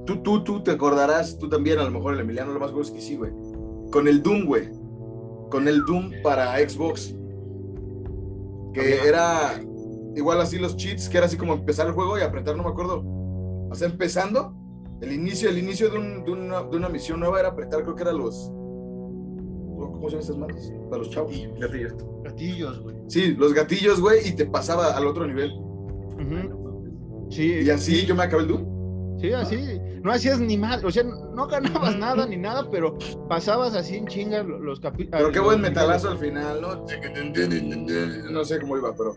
Tú, tú, tú te acordarás, tú también, a lo mejor el Emiliano, lo más seguro es que sí, güey. Con el Doom, güey. Con el Doom para Xbox. Que Había- era igual así los cheats, que era así como empezar el juego y apretar, no me acuerdo. O sea, empezando, el inicio, el inicio de, un- de una, de una misión nueva era apretar, creo que eran los. ¿Cómo se llaman estas manos? Para los chavos. Gatillos. Gatillos, güey. Sí, los gatillos, güey, y te pasaba al otro nivel. Ujú. Sí. Y así yo me acabé el Doom. Sí, así. No hacías ni mal, o sea, no ganabas nada ni nada, pero pasabas así en chinga lo- los capítulos. Pero qué buen metalazo al final, ¿no? No sé cómo iba, pero.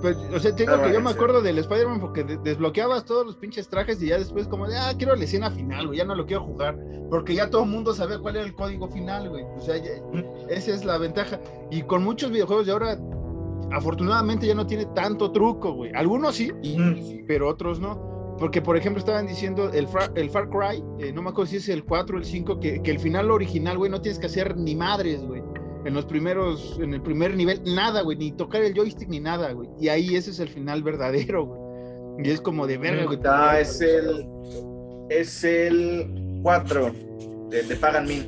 Pues, o sea, te digo Ah, que yo me acuerdo del Spider-Man porque de- desbloqueabas todos los pinches trajes y ya después como de, ah, quiero la escena final, güey, ya no lo quiero jugar. Porque ya todo el mundo sabía cuál era el código final, güey. O sea, ya- esa es la ventaja. Y con muchos videojuegos de ahora, afortunadamente ya no tiene tanto truco, güey. Algunos sí, pero otros no. Porque, por ejemplo, estaban diciendo el, Far- el Far Cry, eh, no me acuerdo si es el 4 o el 5, que, que el final original, güey, no tienes que hacer ni madres, güey. En los primeros, en el primer nivel, nada, güey, ni tocar el joystick ni nada, güey. Y ahí ese es el final verdadero, güey. Y es como de verga, güey. Ah, es el. Es el 4. De, de Pagan Min.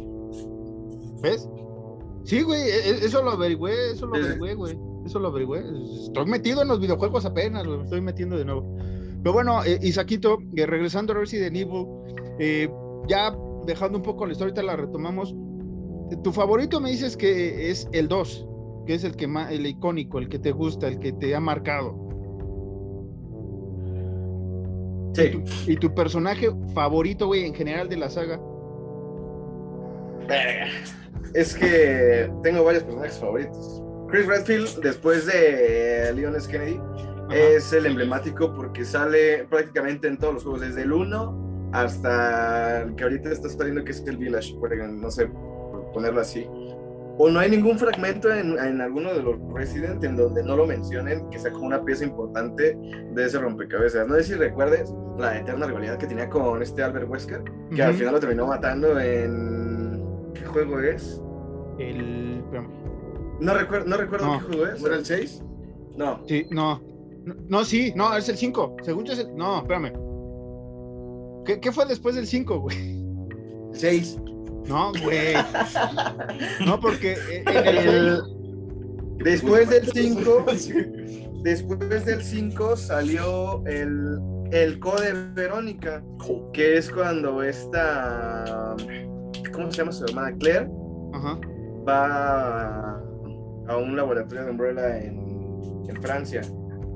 ¿Ves? Sí, güey, e- e- eso lo averigüé, eso lo averigüé, güey. Eso lo averigüé. Estoy metido en los videojuegos apenas, güey, me estoy metiendo de nuevo. Pero bueno, eh, Isaquito, eh, regresando a Resident Evil, eh, ya dejando un poco la historia, ahorita la retomamos. Tu favorito me dices que es el 2, que es el que más, el icónico, el que te gusta, el que te ha marcado. Sí. Y tu personaje favorito, güey, en general de la saga. Verga. Es que tengo varios personajes favoritos. Chris Redfield, después de Leon S. Kennedy, Ajá. es el emblemático porque sale prácticamente en todos los juegos, desde el 1 hasta el que ahorita está saliendo, que es el Village, por ejemplo, no sé, ponerlo así. O no hay ningún fragmento en, en alguno de los Resident en donde no lo mencionen, que sea como una pieza importante de ese rompecabezas. No sé si recuerdes la eterna rivalidad que tenía con este Albert Wesker, que al final lo terminó matando en... ¿Qué juego es? El. No recuerdo, no recuerdo No. qué juego es. ¿No era el 6? No. Sí, no. No, no, sí, no, es el 5. Según yo es el. No, espérame. ¿Qué, qué fue después del 5, güey? 6. No, güey. No, porque eh, en el El- Después del 5, (laughs) después del 5 salió el, el Code Verónica, que es cuando esta, ¿cómo se llama su hermana? Claire Ajá. va a un laboratorio de Umbrella en, en Francia,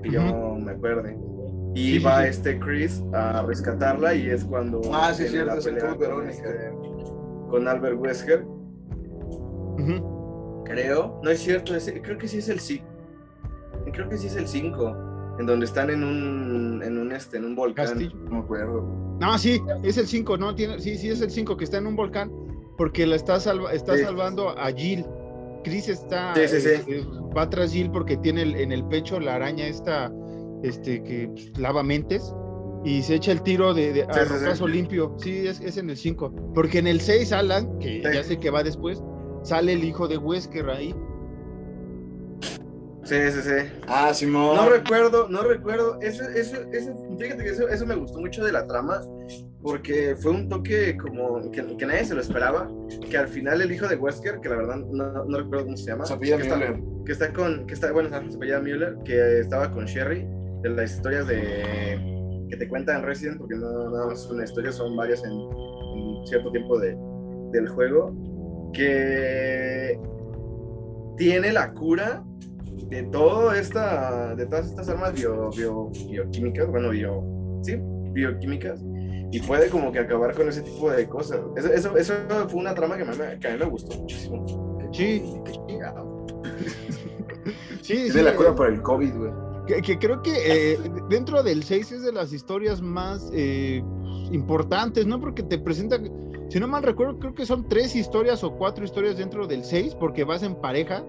que yo me acuerde. Y Sí, va sí. este Chris a rescatarla y es cuando Ah, sí, cierto, es el Code Verónica. este- con Albert Wesker. Creo, no es cierto, es- creo que sí es el 5. Creo que sí es el 5, en donde están en un, en un, este, en un volcán. Castillo. No me acuerdo. No, sí, es el 5, no tiene, sí, sí es el 5 que está en un volcán porque la está, salva- está Sí. salvando a Jill. Chris está Sí, sí, sí. eh, va tras Jill porque tiene el- en el pecho la araña esta este que pues, lava mentes y se echa el tiro de, de a Sí, sí, sí. rocazo limpio. Sí, es, es en el 5. Porque en el 6 Alan, que Sí. ya sé que va después, sale el hijo de Wesker ahí. Sí, sí, sí. Ah, Simón. No recuerdo, no recuerdo. Eso, eso, eso, fíjate que eso, eso me gustó mucho de la trama, porque fue un toque como que, que nadie se lo esperaba, que al final el hijo de Wesker, que la verdad no, no recuerdo cómo se llama, apellida que, está, Müller. que está con, que está, bueno, se apellida Müller, que estaba con Sherry, de las historias de que te cuentan Resident, porque no nada más es una historia, son varias en, en cierto tiempo de, del juego, que tiene la cura de todo esta, de todas estas armas bio, bio- bioquímicas, bueno, bio, sí, bioquímicas, y puede como que acabar con ese tipo de cosas. Eso, eso, eso fue una trama que, me- que a mí me gustó muchísimo. Sí, sí, Tiene sí, la eh, cura para el COVID, güey. Que, que creo que eh, dentro del 6 es de las historias más eh, importantes, ¿no? Porque te presenta, si no mal recuerdo, creo que son tres historias o cuatro historias dentro del 6, porque vas en pareja,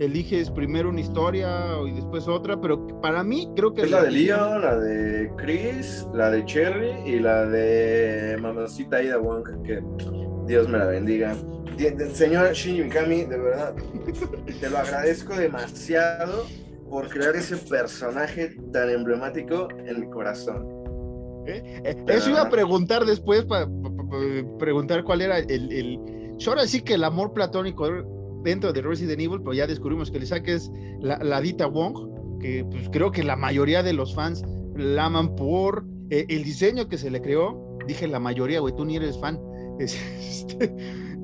eliges primero una historia y después otra, pero para mí creo que... Es la de Leon, la de Chris, la de Cherry y la de mamacita Aida Wong, que Dios me la bendiga. Señor Shinji Mikami, de verdad, te lo agradezco demasiado por crear ese personaje tan emblemático en mi corazón. Eh, Eso iba a preguntar después, para preguntar cuál era el, el... yo Ahora sí que el amor platónico dentro de Resident Evil, pero ya descubrimos que el Isaac es la, la Dita Wong, que pues creo que la mayoría de los fans la aman por eh, el diseño que se le creó. Dije la mayoría, güey, tú ni eres fan. (laughs) Es, este,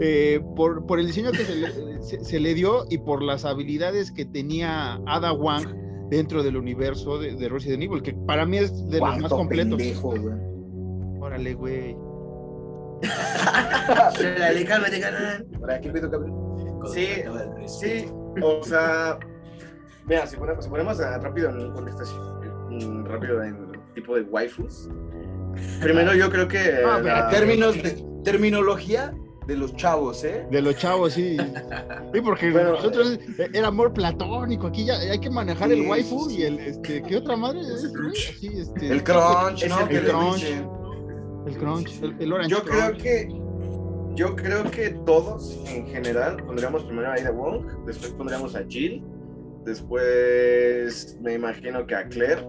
eh, por, por el diseño que se le, se- se le dio y por las habilidades que tenía Ada Wang dentro del universo de, de Resident Evil, que para mí es de los más completos. pendejo, güey. Órale, güey. (laughs) Dale, cálmate, carnal. Ahora, ¿qué pedo, cabrón? Sí. Sí, o sea, mira, si ponemos, si ponemos a- rápido en un contexto así, mm, rápido en tipo de waifus. Primero yo creo que Ah, la- Términos (laughs) de terminología de los chavos, ¿eh? De los chavos, sí. Sí, porque Bueno, nosotros eh, era amor platónico. Aquí ya hay que manejar el waifu sí, y el, este, ¿qué otra madre es? Sí, este, El crunch, ¿no? el le crunch. El crunch, el, el orange yo creo crunch. que yo creo que todos en general pondríamos primero a Aida Wong, después pondríamos a Jill, después me imagino que a Claire.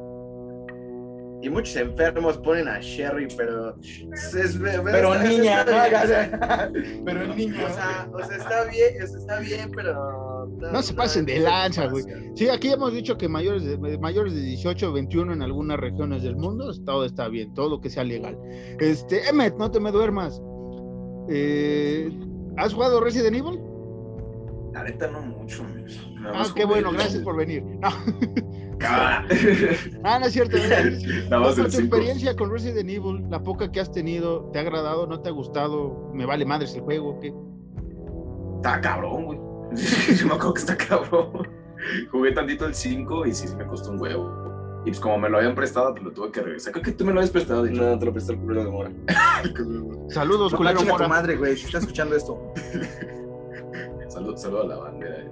Y muchos enfermos ponen a Sherry, pero es- es- Pero está- niña, está ¿no? sea, (laughs) Pero niña. O sea, o sea, está bien, o sea, está bien, pero. No se pasen de lanza, güey. Sí, aquí hemos dicho que mayores de, mayores de 18 21 en algunas regiones del mundo, todo está bien, todo lo que sea legal. Este, Emmet, no te me duermas. Eh, ¿Has jugado Resident Evil? La neta no mucho. amigos. Ah, qué bueno, gracias por venir. (laughs) No, Ah. (laughs) ah, no es cierto. mira, (laughs) tu experiencia con Resident Evil, la poca que has tenido, ¿te ha agradado? ¿No te ha gustado? ¿Me vale madres el juego? ¿Qué? Está cabrón, güey. Yo me acuerdo que está cabrón. Jugué tantito el 5 y sí, sí me costó un huevo. Y pues como me lo habían prestado, pues lo tuve que regresar. Creo que tú me lo habías prestado. hecho. No, te lo prestó el culero de Mora. Saludos, No, culero tu Mora. madre, güey, si está escuchando esto. Salud, salud a la bandera. eh.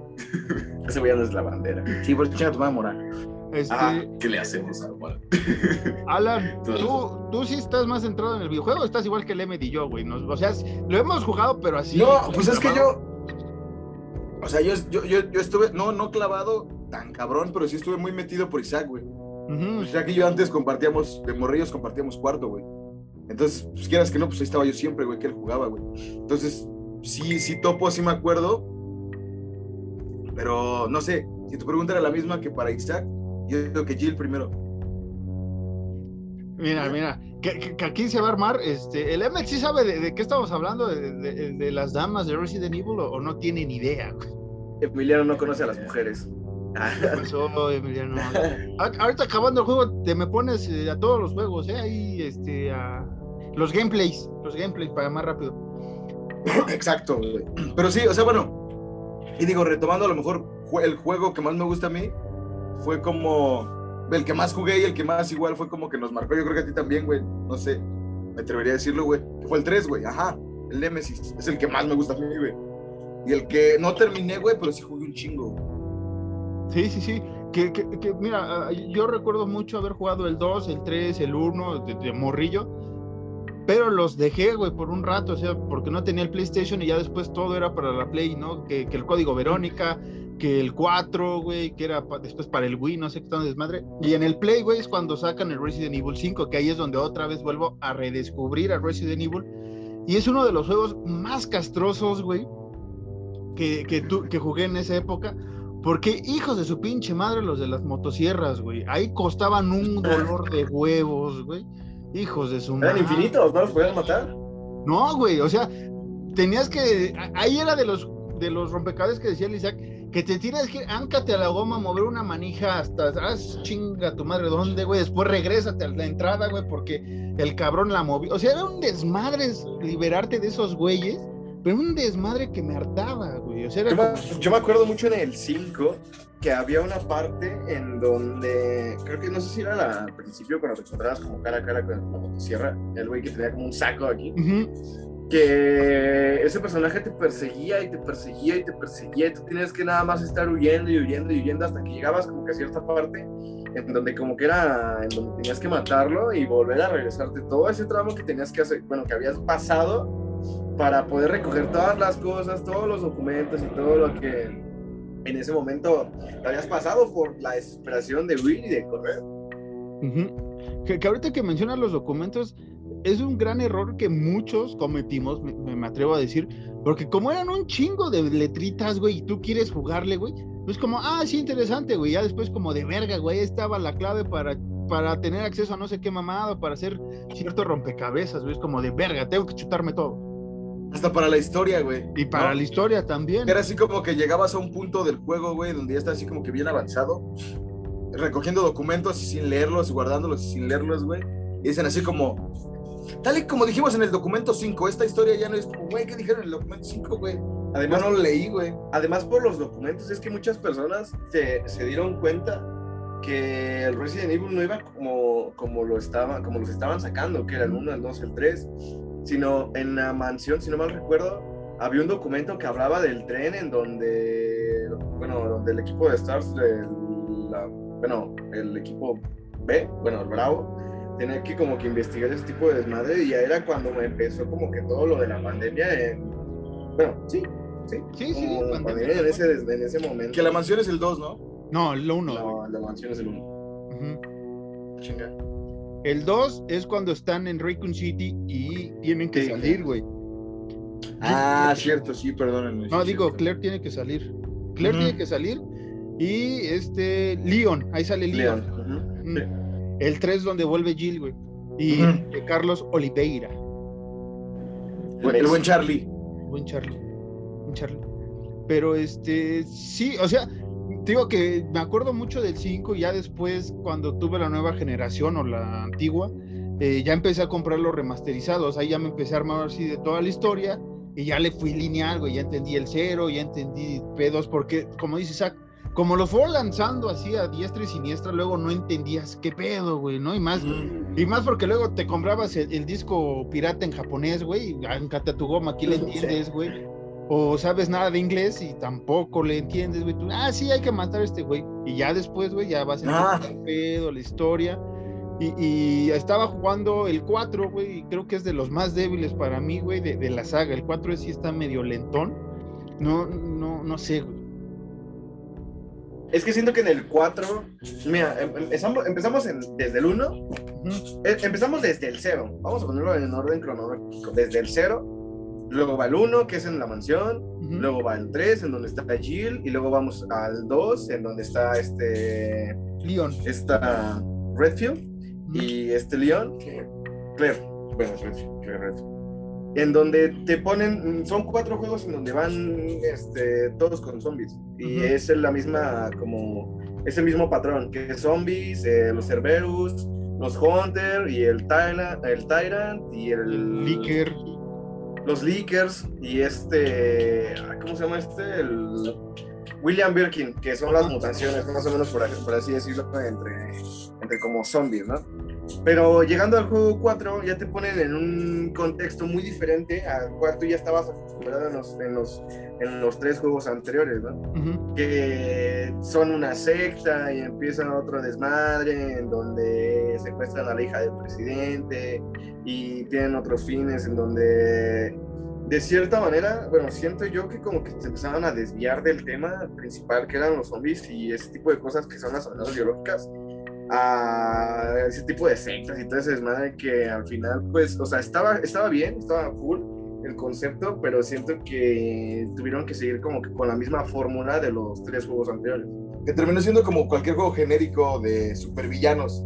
Ese güey es la bandera. Sí, por chinga tu madre, Mora. Este, Ah, ¿qué le hacemos a? (laughs) Alan, Tú- ¿tú, sí estás más centrado en el videojuego o estás igual que el Emmet y yo, güey. Nos- o sea, lo hemos jugado, pero así. No, pues es que yo. O sea, yo, yo, yo, yo estuve, no, no clavado tan cabrón, pero sí estuve muy metido por Isaac, güey. Ujú. Isaac y yo antes compartíamos, de morrillos compartíamos cuarto, güey. Entonces, pues quieras que no, pues ahí estaba yo siempre, güey, que él jugaba, güey. Entonces, sí, sí topo, sí me acuerdo. Pero no sé, si tu pregunta era la misma que para Isaac, yo creo que Jill primero. Mira, mira, que, que- que aquí se va a armar. Este, el Emmet sí sabe de, de qué estamos hablando, de, de- de las damas de Resident Evil o, o no tiene ni idea. güey. Emiliano no conoce a las mujeres. ¿Qué pasó, Emiliano? A- Ahorita acabando el juego, te me pones eh, a todos los juegos, ¿eh? Ahí, este, a los gameplays, los gameplays para más rápido. (coughs) Exacto, güey. Pero sí, o sea, bueno, y digo, retomando a lo mejor el juego que más me gusta a mí, fue como el que más jugué y el que más igual fue como que nos marcó, yo creo que a ti también, güey, no sé, me atrevería a decirlo, güey, que fue el 3, güey, ajá, el Nemesis, es el que más me gusta a mí, güey. Y el que no terminé, güey, pero sí jugué un chingo. Sí, sí, sí. Que, que- que, mira, ah, yo recuerdo mucho haber jugado el 2, el 3, el 1 de, de morrillo, pero los dejé, güey, por un rato, o sea, porque no tenía el PlayStation y ya después todo era para la Play, ¿no? Que, que el código Verónica, que el 4, güey, que era pa- después para el Wii, no sé qué tan desmadre. Y en el Play, güey, es cuando sacan el Resident Evil 5, que ahí es donde otra vez vuelvo a redescubrir a Resident Evil. Y es uno de los juegos más castrosos, güey, que, que, tu- que jugué en esa época. Porque hijos de su pinche madre los de las motosierras, güey. Ahí costaban un (laughs) dolor de huevos, güey. Hijos de su Eran madre. infinitos, ¿no los podías matar? No, güey, o sea, tenías que. Ahí era de los de los rompecabezas que decía el Isaac, que te tienes que áncate a la goma, mover una manija hasta. Haz chinga tu madre, ¿dónde, güey? Después regrésate a la entrada, güey, porque el cabrón la movió. O sea, era un desmadre liberarte de esos güeyes, pero un desmadre que me hartaba, güey. O sea, Yo como- me, yo me acuerdo mucho en el 5 que había una parte en donde, creo que no sé si era la- al principio cuando te encontrabas como cara a cara con la motosierra, el güey que tenía como un saco aquí, Ujú, que ese personaje te perseguía y te perseguía y te perseguía y tú tenías que nada más estar huyendo y huyendo y huyendo hasta que llegabas como que a cierta parte en donde como que era, en donde tenías que matarlo y volver a regresarte todo ese tramo que tenías que hacer, bueno, que habías pasado para poder recoger todas las cosas, todos los documentos y todo lo que en ese momento te habías pasado por la desesperación de huir y de correr. Que, que ahorita que mencionas los documentos, es un gran error que muchos cometimos, me, atrevo a decir, porque como eran un chingo de letritas, güey, y tú quieres jugarle, güey, pues como, ah, sí, interesante, güey, ya después como de verga, güey, estaba la clave para, para tener acceso a no sé qué mamado, para hacer cierto rompecabezas, güey, es como de verga, tengo que chutarme todo. Hasta para la historia, güey. Y para ¿no? la historia también. Era así como que llegabas a un punto del juego, güey, donde ya está así como que bien avanzado, recogiendo documentos y sin leerlos, guardándolos y sin leerlos, güey. Y dicen así como, tal y como dijimos en el documento 5, esta historia ya no es como, güey, ¿qué dijeron en el documento 5, güey? Además no lo leí, güey. Además, por los documentos, es que muchas personas se, se dieron cuenta que el Resident Evil no iba como, como, lo estaba, como los estaban sacando, que era el 1, el 2, el 3, sino en la mansión, si no mal recuerdo, había un documento que hablaba del tren en donde, bueno, donde el equipo de Stars, el, la- bueno, el equipo B, bueno, el Bravo, tenía que como que investigar ese tipo de desmadre y ya era cuando me empezó como que todo lo de la pandemia en, bueno, sí, sí, Sí, sí, pandemia. pandemia en ese, en ese momento. Que la mansión es el 2, ¿no? No, lo uno. No, la mansión es el 1. Ujú. Chinga. El 2 es cuando están en Raccoon City y tienen que Sí, salir, güey. Ah, cierto, sí, perdónenme. No, sí, digo, cierto. Claire tiene que salir. Claire tiene que salir. Y este, Leon, ahí sale Leon. El 3 donde vuelve Jill, güey. Y Carlos Oliveira. El buen Charlie. Buen Charlie. Buen Charlie. Pero este, sí, o sea, digo que me acuerdo mucho del 5 y ya después, cuando tuve la nueva generación o la antigua, eh, ya empecé a comprar los remasterizados. Ahí ya me empecé a armar así de toda la historia y ya le fui lineal, güey. Ya entendí el 0, ya entendí P2, porque, como dice Zach, como lo fue lanzando así a diestra y siniestra, luego no entendías qué pedo, güey, ¿no? Y más, y más porque luego te comprabas el, el disco pirata en japonés, güey, y áncate a tu goma, aquí le (laughs) entiendes, güey. O sabes nada de inglés y tampoco le entiendes, güey. Tú, ah, sí, hay que matar a este güey. Y ya después, güey, ya vas a Ah. el pedo, la historia. Y, y estaba jugando el 4, güey, y creo que es de los más débiles para mí, güey, de, de la saga. El 4 sí está medio lentón. No, no, no sé, güey. Es que siento que en el 4, mira, em- empezamos, empezamos en- desde el 1, Ujú. eh, empezamos desde el 0, vamos a ponerlo en orden cronológico, desde el 0, luego va el 1, que es en la mansión, luego va el 3, en donde está Jill, y luego vamos al 2, en donde está este, Leon. esta Redfield, y este Leon, Claire, bueno, Redfield, Claire Redfield. En donde te ponen, son cuatro juegos en donde van este, todos con zombies. Y es la misma, como, es el mismo patrón, que es zombies, eh, los Cerberus, los Hunter y el Tyrant, el Tyrant y el... El Licker. Los Leakers y este, ah, ¿cómo se llama este? El William Birkin, que son las mutaciones, más o menos por, por así decirlo, entre, entre como zombies, ¿no? Pero llegando al juego 4 ya te ponen en un contexto muy diferente al cual tú ya estabas acostumbrado en los, en los, en los tres juegos anteriores, ¿no? Ujú. que son una secta y empiezan otro desmadre en donde secuestran a la hija del presidente y tienen otros fines en donde de cierta manera, bueno, siento yo que como que se empezaban a desviar del tema principal que eran los zombies y ese tipo de cosas que son las amenazas biológicas a ese tipo de sectas y todo ese desmadre que al final, pues, o sea, estaba, estaba bien, estaba full el concepto, pero siento que tuvieron que seguir como que con la misma fórmula de los tres juegos anteriores. Que terminó siendo como cualquier juego genérico de supervillanos.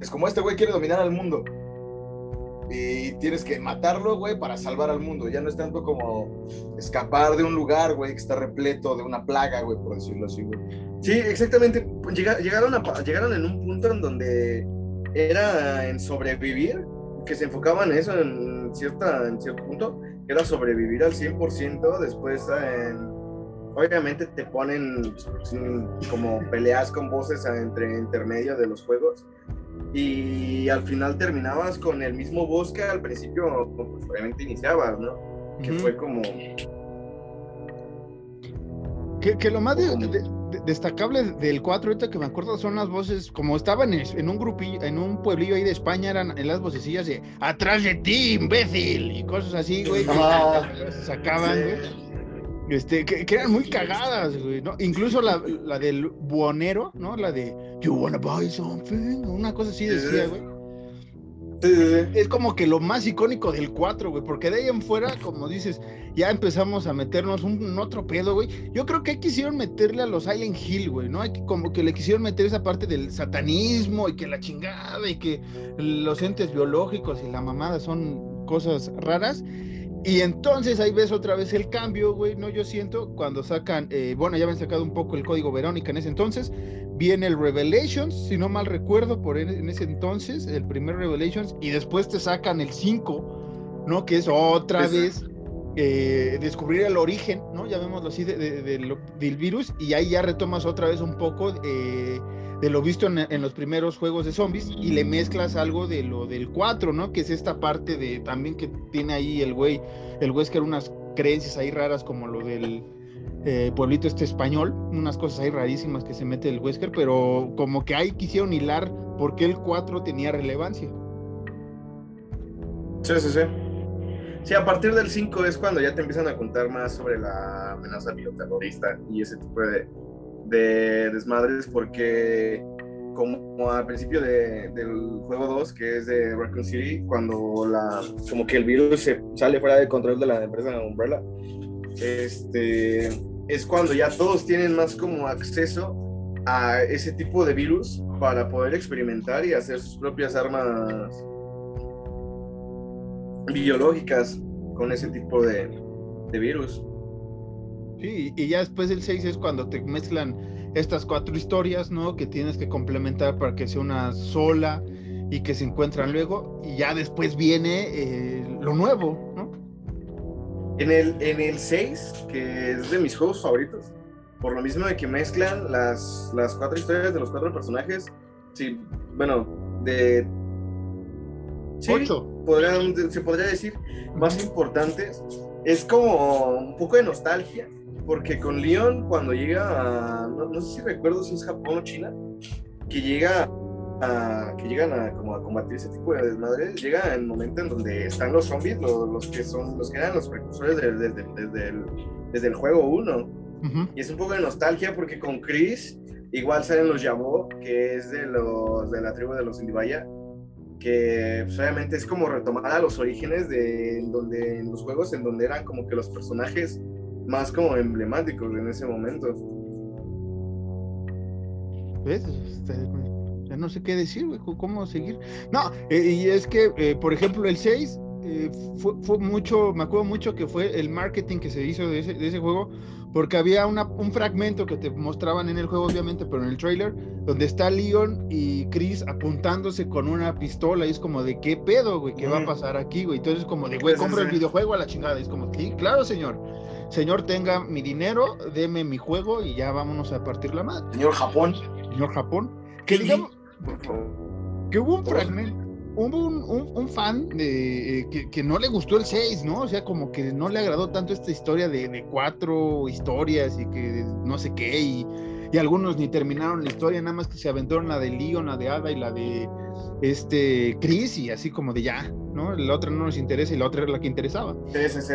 Es como este güey quiere dominar al mundo. Y tienes que matarlo, güey, para salvar al mundo. Ya no es tanto como escapar de un lugar, güey, que está repleto de una plaga, güey, por decirlo así, güey. Sí, exactamente. Pues llega- llegaron, a, llegaron en un punto en donde era en sobrevivir, que se enfocaban en eso en, cierta, en cierto punto, que era sobrevivir al 100%, después en... Obviamente te ponen mm, como peleas con voces a- entre intermedio de los juegos y al final terminabas con el mismo boss que al principio pues, obviamente iniciabas, ¿no? Que fue como... Que, que lo más de- de- destacable del 4, ahorita que me acuerdo, son las voces, como estaban en, en un grupillo, en un pueblillo ahí de España, eran en las vocecillas de atrás de ti, imbécil, y cosas así, güey, que Ah. se sacaban, güey. Este, que, que eran muy cagadas, güey, ¿no? Incluso la, la del buonero, ¿no? La de You wanna buy something, una cosa así Sí, sí, decía, güey. Es como que lo más icónico del 4, güey, porque de ahí en fuera, como dices, ya empezamos a meternos un, otro pedo, güey. Yo creo que quisieron meterle a los Silent Hill, güey, ¿no? Como que le quisieron meter esa parte del satanismo y que la chingada y que los entes biológicos y la mamada son cosas raras. Y entonces ahí ves otra vez el cambio, güey, ¿no? Yo siento cuando sacan, eh, bueno, ya habían sacado un poco el código Verónica en ese entonces, viene el Revelations, si no mal recuerdo, por en, en ese entonces, el primer Revelations, y después te sacan el 5, ¿no? Que es otra Es- vez eh, descubrir el origen, ¿no? Llamémoslo así, de- de- de del virus, y ahí ya retomas otra vez un poco eh, de lo visto en, los primeros juegos de zombies, y le mezclas algo de lo del 4, ¿no? Que es esta parte de también que tiene ahí el güey, el eran unas creencias ahí raras como lo del eh, pueblito este español, unas cosas ahí rarísimas que se mete el Wesker, pero como que ahí quisieron hilar por qué el 4 tenía relevancia. Sí, sí, sí. Sí, a partir del 5 es cuando ya te empiezan a contar más sobre la amenaza bioterrorista y ese tipo de, de desmadres, porque como al principio de- del juego 2, que es de Raccoon City, cuando la, como que el virus se sale fuera de control de la empresa Umbrella, este, es cuando ya todos tienen más como acceso a ese tipo de virus para poder experimentar y hacer sus propias armas biológicas con ese tipo de, de virus. Sí, y ya después del 6 es cuando te mezclan estas cuatro historias, ¿no? Que tienes que complementar para que sea una sola y que se encuentran luego, y ya después viene eh, lo nuevo, ¿no? En el, en el 6, que es de mis juegos favoritos, por lo mismo de que mezclan las, las cuatro historias de los cuatro personajes, sí, bueno, de... Sí, Ocho. podrían- se podría decir más importantes, es como un poco de nostalgia, porque con Leon cuando llega a, no, no sé si recuerdo si es Japón o China, que llega a, que llegan a, como a combatir ese tipo de desmadres, llega el momento en donde están los zombies, los, los que son, los que eran los precursores de- de- de- desde, el, desde el juego 1, Ujú. y es un poco de nostalgia porque con Chris igual salen los Yabo, que es de los de la tribu de los Indibaya, que pues, obviamente es como retomar a los orígenes de en donde en los juegos en donde eran como que los personajes más como emblemáticos en ese momento. ¿Ves? Este, ya no sé qué decir, güey, cómo seguir. No, eh, y es que, eh, por ejemplo, el 6 eh, fue, fue mucho, me acuerdo mucho que fue el marketing que se hizo de ese, de ese juego, porque había una- un fragmento que te mostraban en el juego, obviamente, pero en el trailer, donde está Leon y Chris apuntándose con una pistola, y es como de qué pedo, güey, qué va a pasar aquí, güey. Entonces, como de, güey, compra el videojuego a la chingada. Y es como, sí, claro, señor. Señor, tenga mi dinero, deme mi juego y ya vámonos a partir la madre. Señor Japón. Señor Japón. Que digamos que hubo un fragmento, hubo un, un- un fan de, eh, que, que no le gustó el 6, ¿no? O sea, como que no le agradó tanto esta historia de, de cuatro historias y que no sé qué, y, y algunos ni terminaron la historia, nada más que se aventaron la de Leon, la de Ada y la de este Chris, y así como de ya, ¿no? La otra no nos interesa y la otra era la que interesaba. Sí, sí, sí.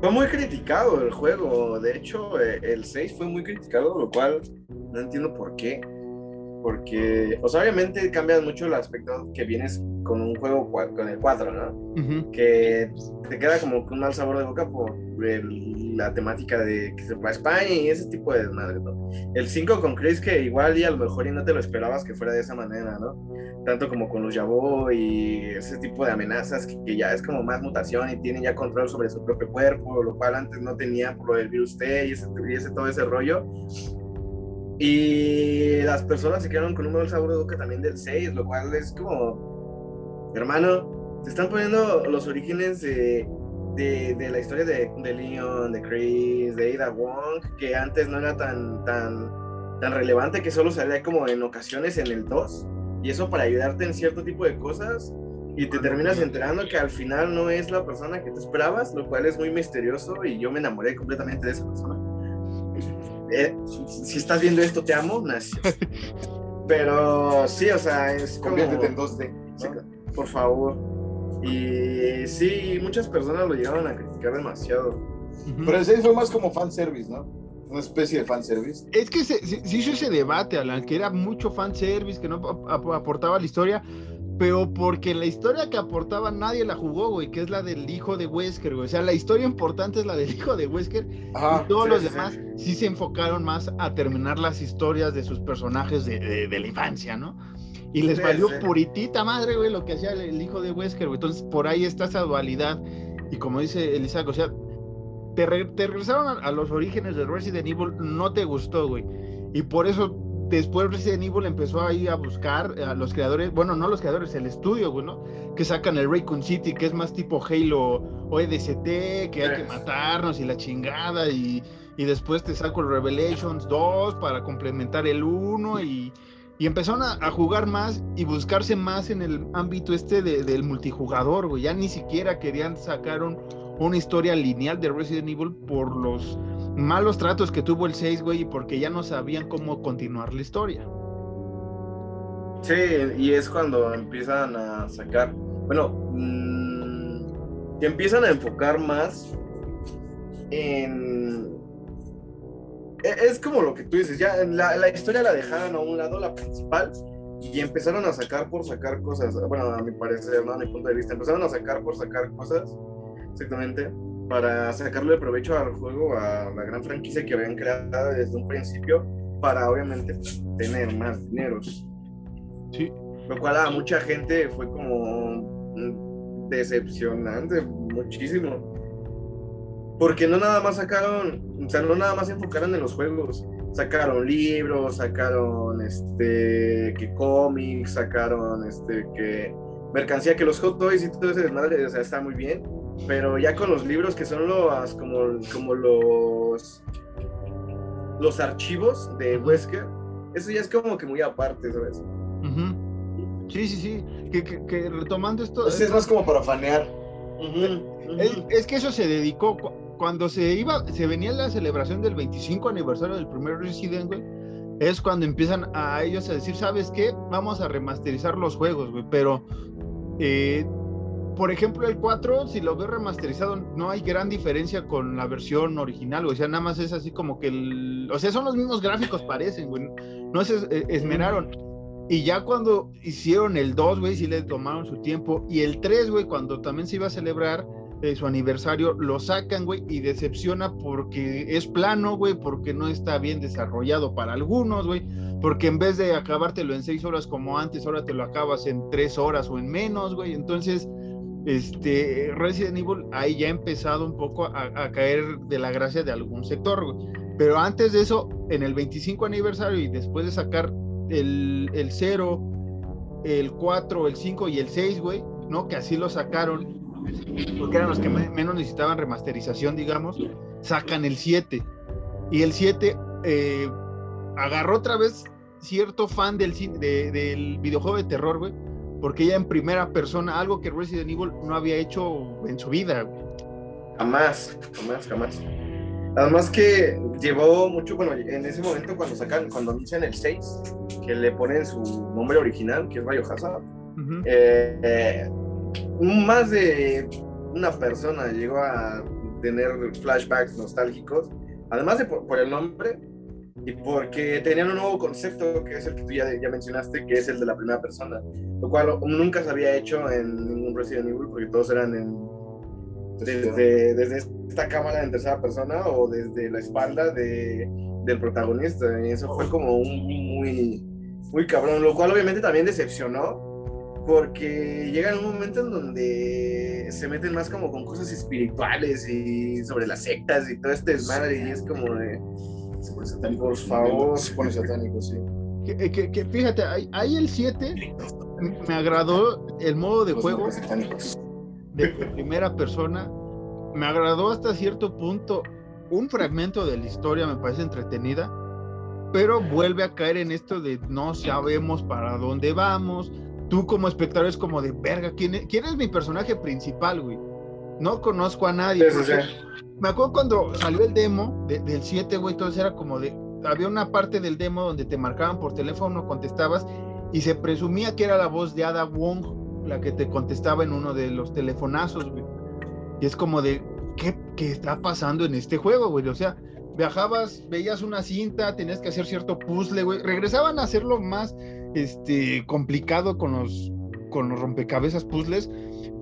Fue muy criticado el juego. De hecho, eh, el 6 fue muy criticado, lo cual no entiendo por qué. Porque, o sea, obviamente cambian mucho el aspecto que vienes con un juego con el 4, ¿no? Ujú. Que te queda como un mal sabor de boca por el- la temática de que se va a España y ese tipo de desmadre, ¿no? El 5 con Chris, que igual y a lo mejor y no te lo esperabas que fuera de esa manera, ¿no? Tanto como con los Yabo y ese tipo de amenazas que, que ya es como más mutación y tienen ya control sobre su propio cuerpo, lo cual antes no tenía por lo del virus T y ese, y ese- todo ese rollo. Y las personas se quedaron con un mal sabor de boca también del 6, lo cual es como, hermano, te están poniendo los orígenes de, de, de la historia de, de Leon, de Chris, de Ada Wong, que antes no era tan, tan, tan relevante, que solo salía como en ocasiones en el 2, y eso para ayudarte en cierto tipo de cosas, y te terminas enterando que al final no es la persona que te esperabas, lo cual es muy misterioso, y yo me enamoré completamente de esa persona. Eh, si- estás viendo esto, te amo, Nacio. (laughs) Pero sí, o sea, es como... Conviértete en 2D. Sí, ¿no? por favor. Y sí, muchas personas lo llegaron a criticar demasiado. Pero 6 fue más como fanservice, ¿no? Una especie de fanservice. Es que se, se- se hizo ese debate, Alan, que era mucho fanservice, que no ap- ap- aportaba a la historia, pero porque la historia que aportaba nadie la jugó, güey, que es la del hijo de Wesker, güey. O sea, la historia importante es la del hijo de Wesker y todos sí, los sí, demás sí. se enfocaron más a terminar las historias de sus personajes de, de- de la infancia, ¿no? Y les Sí, valió puritita madre, güey, lo que hacía el, el hijo de Wesker, güey. Entonces, por ahí está esa dualidad. Y como dice Elisa, o sea, te, re- te regresaron a, a los orígenes de Resident Evil, no te gustó, güey. Y por eso después Resident Evil empezó ahí a buscar a los creadores, bueno, no los creadores, el estudio, güey, ¿no? Que sacan el Raycon City, que es más tipo Halo o EDCT, que hay que matarnos y la chingada, y, y después te saco el Revelations 2 para complementar el 1 y, y empezaron a, a jugar más y buscarse más en el ámbito este de- del multijugador, güey. Ya ni siquiera querían sacar un- una historia lineal de Resident Evil por los malos tratos que tuvo el 6, güey, porque ya no sabían cómo continuar la historia. Sí, y es cuando empiezan a sacar, bueno, mm, empiezan a enfocar más en... e- Es como lo que tú dices, ya la, la historia la dejaron a un lado, la principal, y empezaron a sacar por sacar cosas, bueno, a mi parecer, ¿no? a mi punto de vista, empezaron a sacar por sacar cosas, exactamente, para sacarle provecho al juego, a la gran franquicia que habían creado desde un principio, para obviamente pues, tener más dineros Sí. lo cual a mucha gente fue como decepcionante muchísimo. Porque no nada más sacaron o sea no nada más se enfocaron en los juegos. Sacaron libros sacaron este que cómics sacaron este que mercancía que los hot toys y todo ese desmadre o sea está muy bien pero ya con los libros que son los como como los los archivos de Wesker eso ya es como que muy aparte sabes. Sí, sí, sí. Que, que- que retomando esto. Entonces es más como para fanear. Es, es que eso se dedicó cu- cuando se iba, se venía la celebración del 25 aniversario del primer Resident, güey. Es cuando empiezan a ellos a decir, ¿sabes qué? Vamos a remasterizar los juegos, güey. Pero, eh, por ejemplo, el 4, si lo ves remasterizado, no hay gran diferencia con la versión original, güey. O sea, nada más es así como que el. O sea, son los mismos gráficos, parecen, güey. No se eh, esmeraron. Y ya cuando hicieron el 2, güey, sí le tomaron su tiempo. Y el 3, güey, cuando también se iba a celebrar eh, su aniversario, lo sacan, güey, y decepciona porque es plano, güey, porque no está bien desarrollado para algunos, güey. Porque en vez de acabártelo en 6 horas como antes, ahora te lo acabas en 3 horas o en menos, güey. Entonces, este, Resident Evil ahí ya ha empezado un poco a, caer de la gracia de algún sector. Pero antes de eso, en el 25 aniversario y después de sacar el, el 0, el 4, el 5 y el 6, güey, ¿no? Que así lo sacaron, porque eran los que me- menos necesitaban remasterización, digamos, sacan el 7. Y el 7 eh, agarró otra vez cierto fan del, del videojuego de terror, güey, porque ya en primera persona, algo que Resident Evil no había hecho en su vida, güey. Jamás, jamás, jamás. Además que llevó mucho, bueno, en ese momento cuando sacan, cuando anuncian el 6, que le ponen su nombre original, que es Biohazard, Ujú. eh, eh, un- más de una persona llegó a tener flashbacks nostálgicos, además de por, por el nombre y porque tenían un nuevo concepto que es el que tú ya, ya mencionaste, que es el de la primera persona, lo cual nunca se había hecho en ningún Resident Evil porque todos eran en, desde, desde esta cámara en tercera persona o desde la espalda de, del protagonista. Y eso fue como un muy, muy cabrón, lo cual obviamente también decepcionó porque llega en un momento en donde se meten más como con cosas espirituales y sobre las sectas y todo este desmadre y es como de, Se pone satánico. por favor, Se pone satánico, sí. Que, que- que fíjate, ahí, el 7 me agradó el modo de Los juego de primera persona. Me agradó hasta cierto punto. Un fragmento de la historia me parece entretenida, pero vuelve a caer en esto de no sabemos para dónde vamos. Tú como espectador es como de verga, ¿quién es, quién es mi personaje principal, güey? No conozco a nadie. Sí, sí, sí. Me acuerdo cuando salió el demo de- del 7, güey, entonces era como de, había una parte del demo donde te marcaban por teléfono, contestabas y se presumía que era la voz de Ada Wong la que te contestaba en uno de los telefonazos, güey. Y es como de, ¿qué, qué está pasando en este juego, güey? O sea, viajabas, veías una cinta, tenías que hacer cierto puzzle, güey. Regresaban a hacerlo más este, complicado con los, con los rompecabezas puzzles,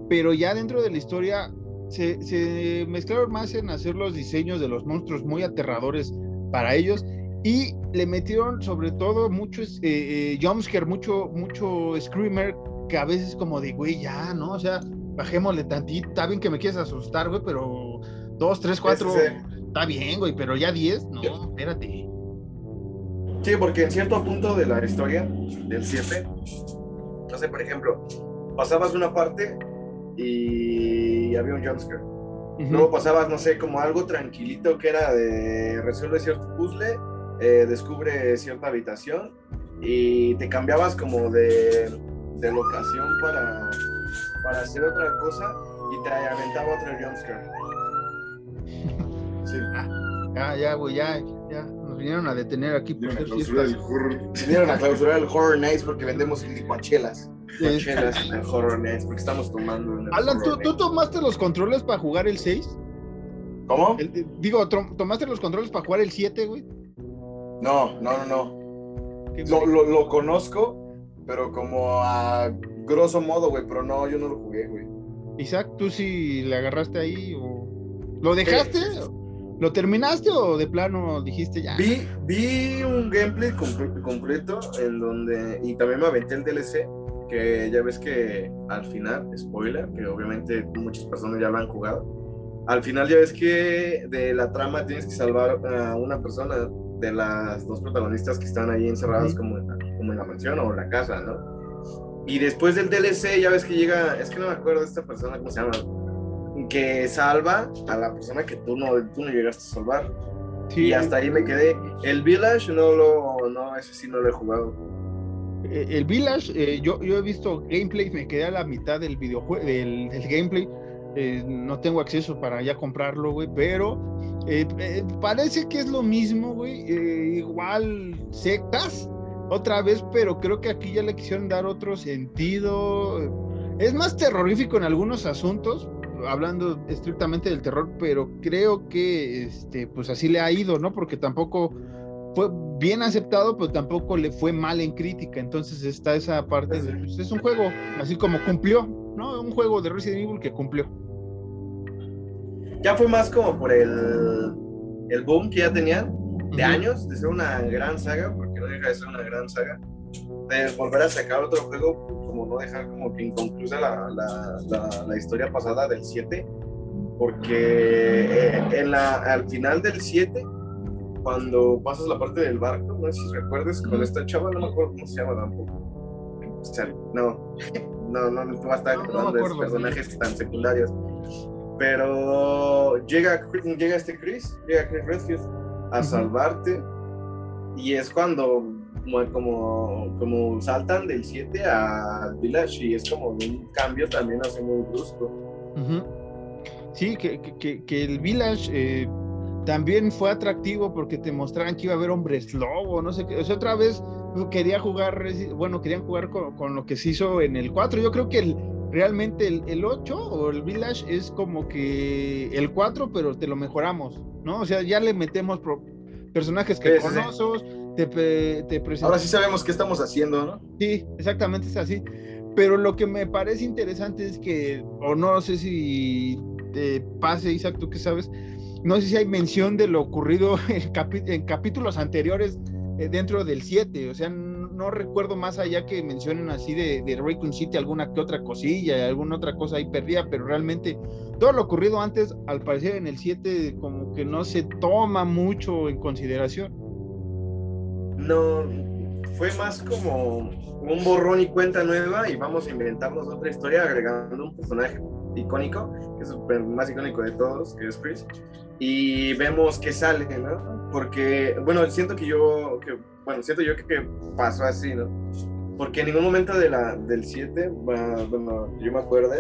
pero ya dentro de la historia se, se mezclaron más en hacer los diseños de los monstruos muy aterradores para ellos y le metieron sobre todo muchos eh, eh, jumpscare, mucho, mucho screamer que a veces como de, güey, ya, ¿no? O sea, bajémosle tantito, está bien que me quieres asustar, güey, pero dos, tres, cuatro, Sí, sí, está bien, güey, pero ya diez, no, espérate. Sí, porque en cierto punto de la historia del 7, no sé, por ejemplo, pasabas una parte y había un jumpscare. Luego pasabas, no sé, como algo tranquilito que era de resuelve cierto puzzle, eh, descubre cierta habitación y te cambiabas como de, de locación para, para hacer otra cosa y te aventaba otro jumpscare. Sí. Ya, ya, güey, ya, ya, nos vinieron a detener aquí por Vinieron a ser clausurar fiestas. el horror. Vinieron a clausurar el Horror Nights porque vendemos licuachelas. Chelas porque estamos tomando Alan, ¿tú, tomaste los controles para jugar el 6? ¿Cómo? El- eh, digo, ¿tomaste los controles para jugar el 7, güey? No, no, no, no. Lo, marica. lo, lo conozco, pero como a grosso modo, güey. Pero no, yo no lo jugué, güey. Isaac, ¿tú sí le agarraste ahí o lo dejaste? Sí. ¿Lo terminaste o de plano dijiste ya? Vi, vi un gameplay comple- completo en donde, y también me aventé el DLC, ya ves que al final, spoiler, que obviamente muchas personas ya lo han jugado, al final ya ves que de la trama tienes que salvar a una persona de las dos protagonistas que están ahí encerradas Ujú. como, en la, como en la mansión o la casa, ¿no? Y después del DLC ya ves que llega, es que no me acuerdo de esta persona, ¿cómo se llama? Que salva a la persona que tú no, tú no llegaste a salvar. Sí, Y hasta ahí me quedé. El Village no lo, no, ese sí no lo he jugado. Eh, el Village, eh, yo, yo he visto gameplay, me quedé a la mitad del videojuego, del, del gameplay. eh, no tengo acceso para ya comprarlo, güey, pero parece que es lo mismo, güey. igual sectas, otra vez, pero creo que aquí ya le quisieron dar otro sentido. Es más terrorífico en algunos asuntos, hablando estrictamente del terror, pero creo que este, pues así le ha ido, ¿no? Porque tampoco fue bien aceptado, pero tampoco le fue mal en crítica. Entonces está esa parte de, pues, es un juego, así como cumplió, ¿no? Un juego de Resident Evil que cumplió. Ya fue más como por el, el boom que ya tenían de años, de ser una gran saga, porque no deja de ser una gran saga, de volver a sacar otro juego, como no dejar como que inconclusa la, la, la, la historia pasada del 7, porque eh, en la, al final del 7, cuando pasas la parte del barco, no sé si recuerdes, con esta chava, no me acuerdo cómo se llama tampoco. O sea, no, no, no, no va a estar No, no acuerdo. personajes tan secundarios. Pero llega, llega este Chris, llega Chris Redfield a salvarte y es cuando como, como, saltan del 7 al Village y es como un cambio también así muy brusco. Sí, que, que- que- que el Village eh, también fue atractivo porque te mostraban que iba a haber hombres lobo, no sé qué. O sea, otra vez quería jugar, bueno, querían jugar con, con lo que se hizo en el 4. Yo creo que el, realmente el, el 8 o el Village es como que el 4, pero te lo mejoramos, ¿no? O sea, ya le metemos pro- personajes que Sí, sí, sí. conoces, te, te presentamos. Ahora sí sabemos qué estamos haciendo, ¿no? Sí, exactamente es así. Pero lo que me parece interesante es que, o no sé si te pase, Isaac, tú que sabes, no sé si hay mención de lo ocurrido (laughs) en, capítulos anteriores eh, dentro del 7. O sea, no recuerdo más allá que mencionen así de, de City alguna que otra cosilla, alguna otra cosa ahí perdida, pero realmente todo lo ocurrido antes, al parecer en el 7, como que no se toma mucho en consideración. No, fue más como un borrón y cuenta nueva y vamos a inventarnos otra historia agregando un personaje icónico, que es el más icónico de todos, que es Chris, y vemos qué sale, ¿no? Porque, bueno, siento que yo, que, bueno, siento yo que, que pasó así, ¿no? Porque en ningún momento de la, del 7, va- bueno, yo me acuerdo,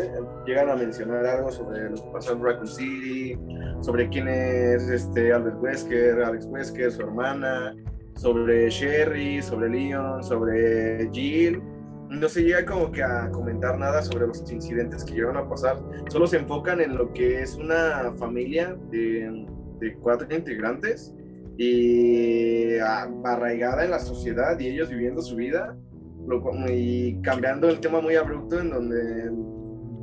llegan a mencionar algo sobre lo que pasó en Raccoon City, sobre quién es este Albert Wesker, Alex Wesker, su hermana, sobre Sherry, sobre Leon, sobre Jill. No se llega como que a comentar nada sobre los incidentes que llegaron a pasar. Solo se enfocan en lo que es una familia de, cuatro integrantes y ah, arraigada en la sociedad y ellos viviendo su vida lo y cambiando el tema muy abrupto en donde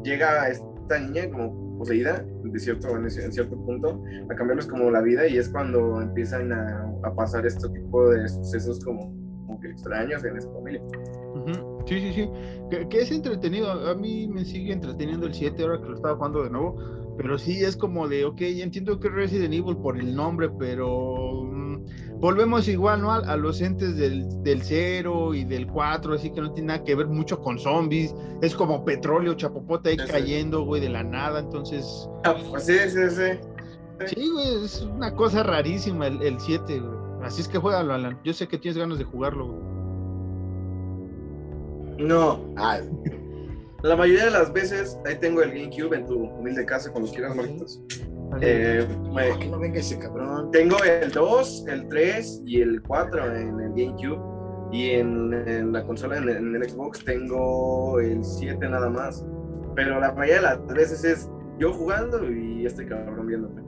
llega esta niña como poseída de cierto, en, cierto punto a cambiarles como la vida y es cuando empiezan a, pasar este tipo de sucesos como, extraños en esa familia. Sí, sí, sí. Que, que es entretenido. A mí me sigue entreteniendo el 7 ahora que lo estaba jugando de nuevo. Pero sí es como de, ok, entiendo que es Resident Evil por el nombre, pero mm, volvemos igual, ¿no? A, a los entes del, del 0 y del 4, así que no tiene nada que ver mucho con zombies. Es como petróleo, chapopote ahí Sí, sí. cayendo, güey, de la nada. Entonces, Ah, pues sí, sí, sí. sí, güey, es una cosa rarísima el, el 7, güey. Así es que juégalo, Alan. Yo sé que tienes ganas de jugarlo, güey. No, ah, la mayoría de las veces ahí tengo el GameCube en tu humilde casa cuando quieras, Marquitos. Eh, me- No, que no venga ese cabrón. Tengo el 2, el 3 y el 4 en el GameCube. Y en, en la consola, en, en el Xbox, tengo el 7 nada más. Pero la mayoría de las veces es yo jugando y este cabrón viéndome.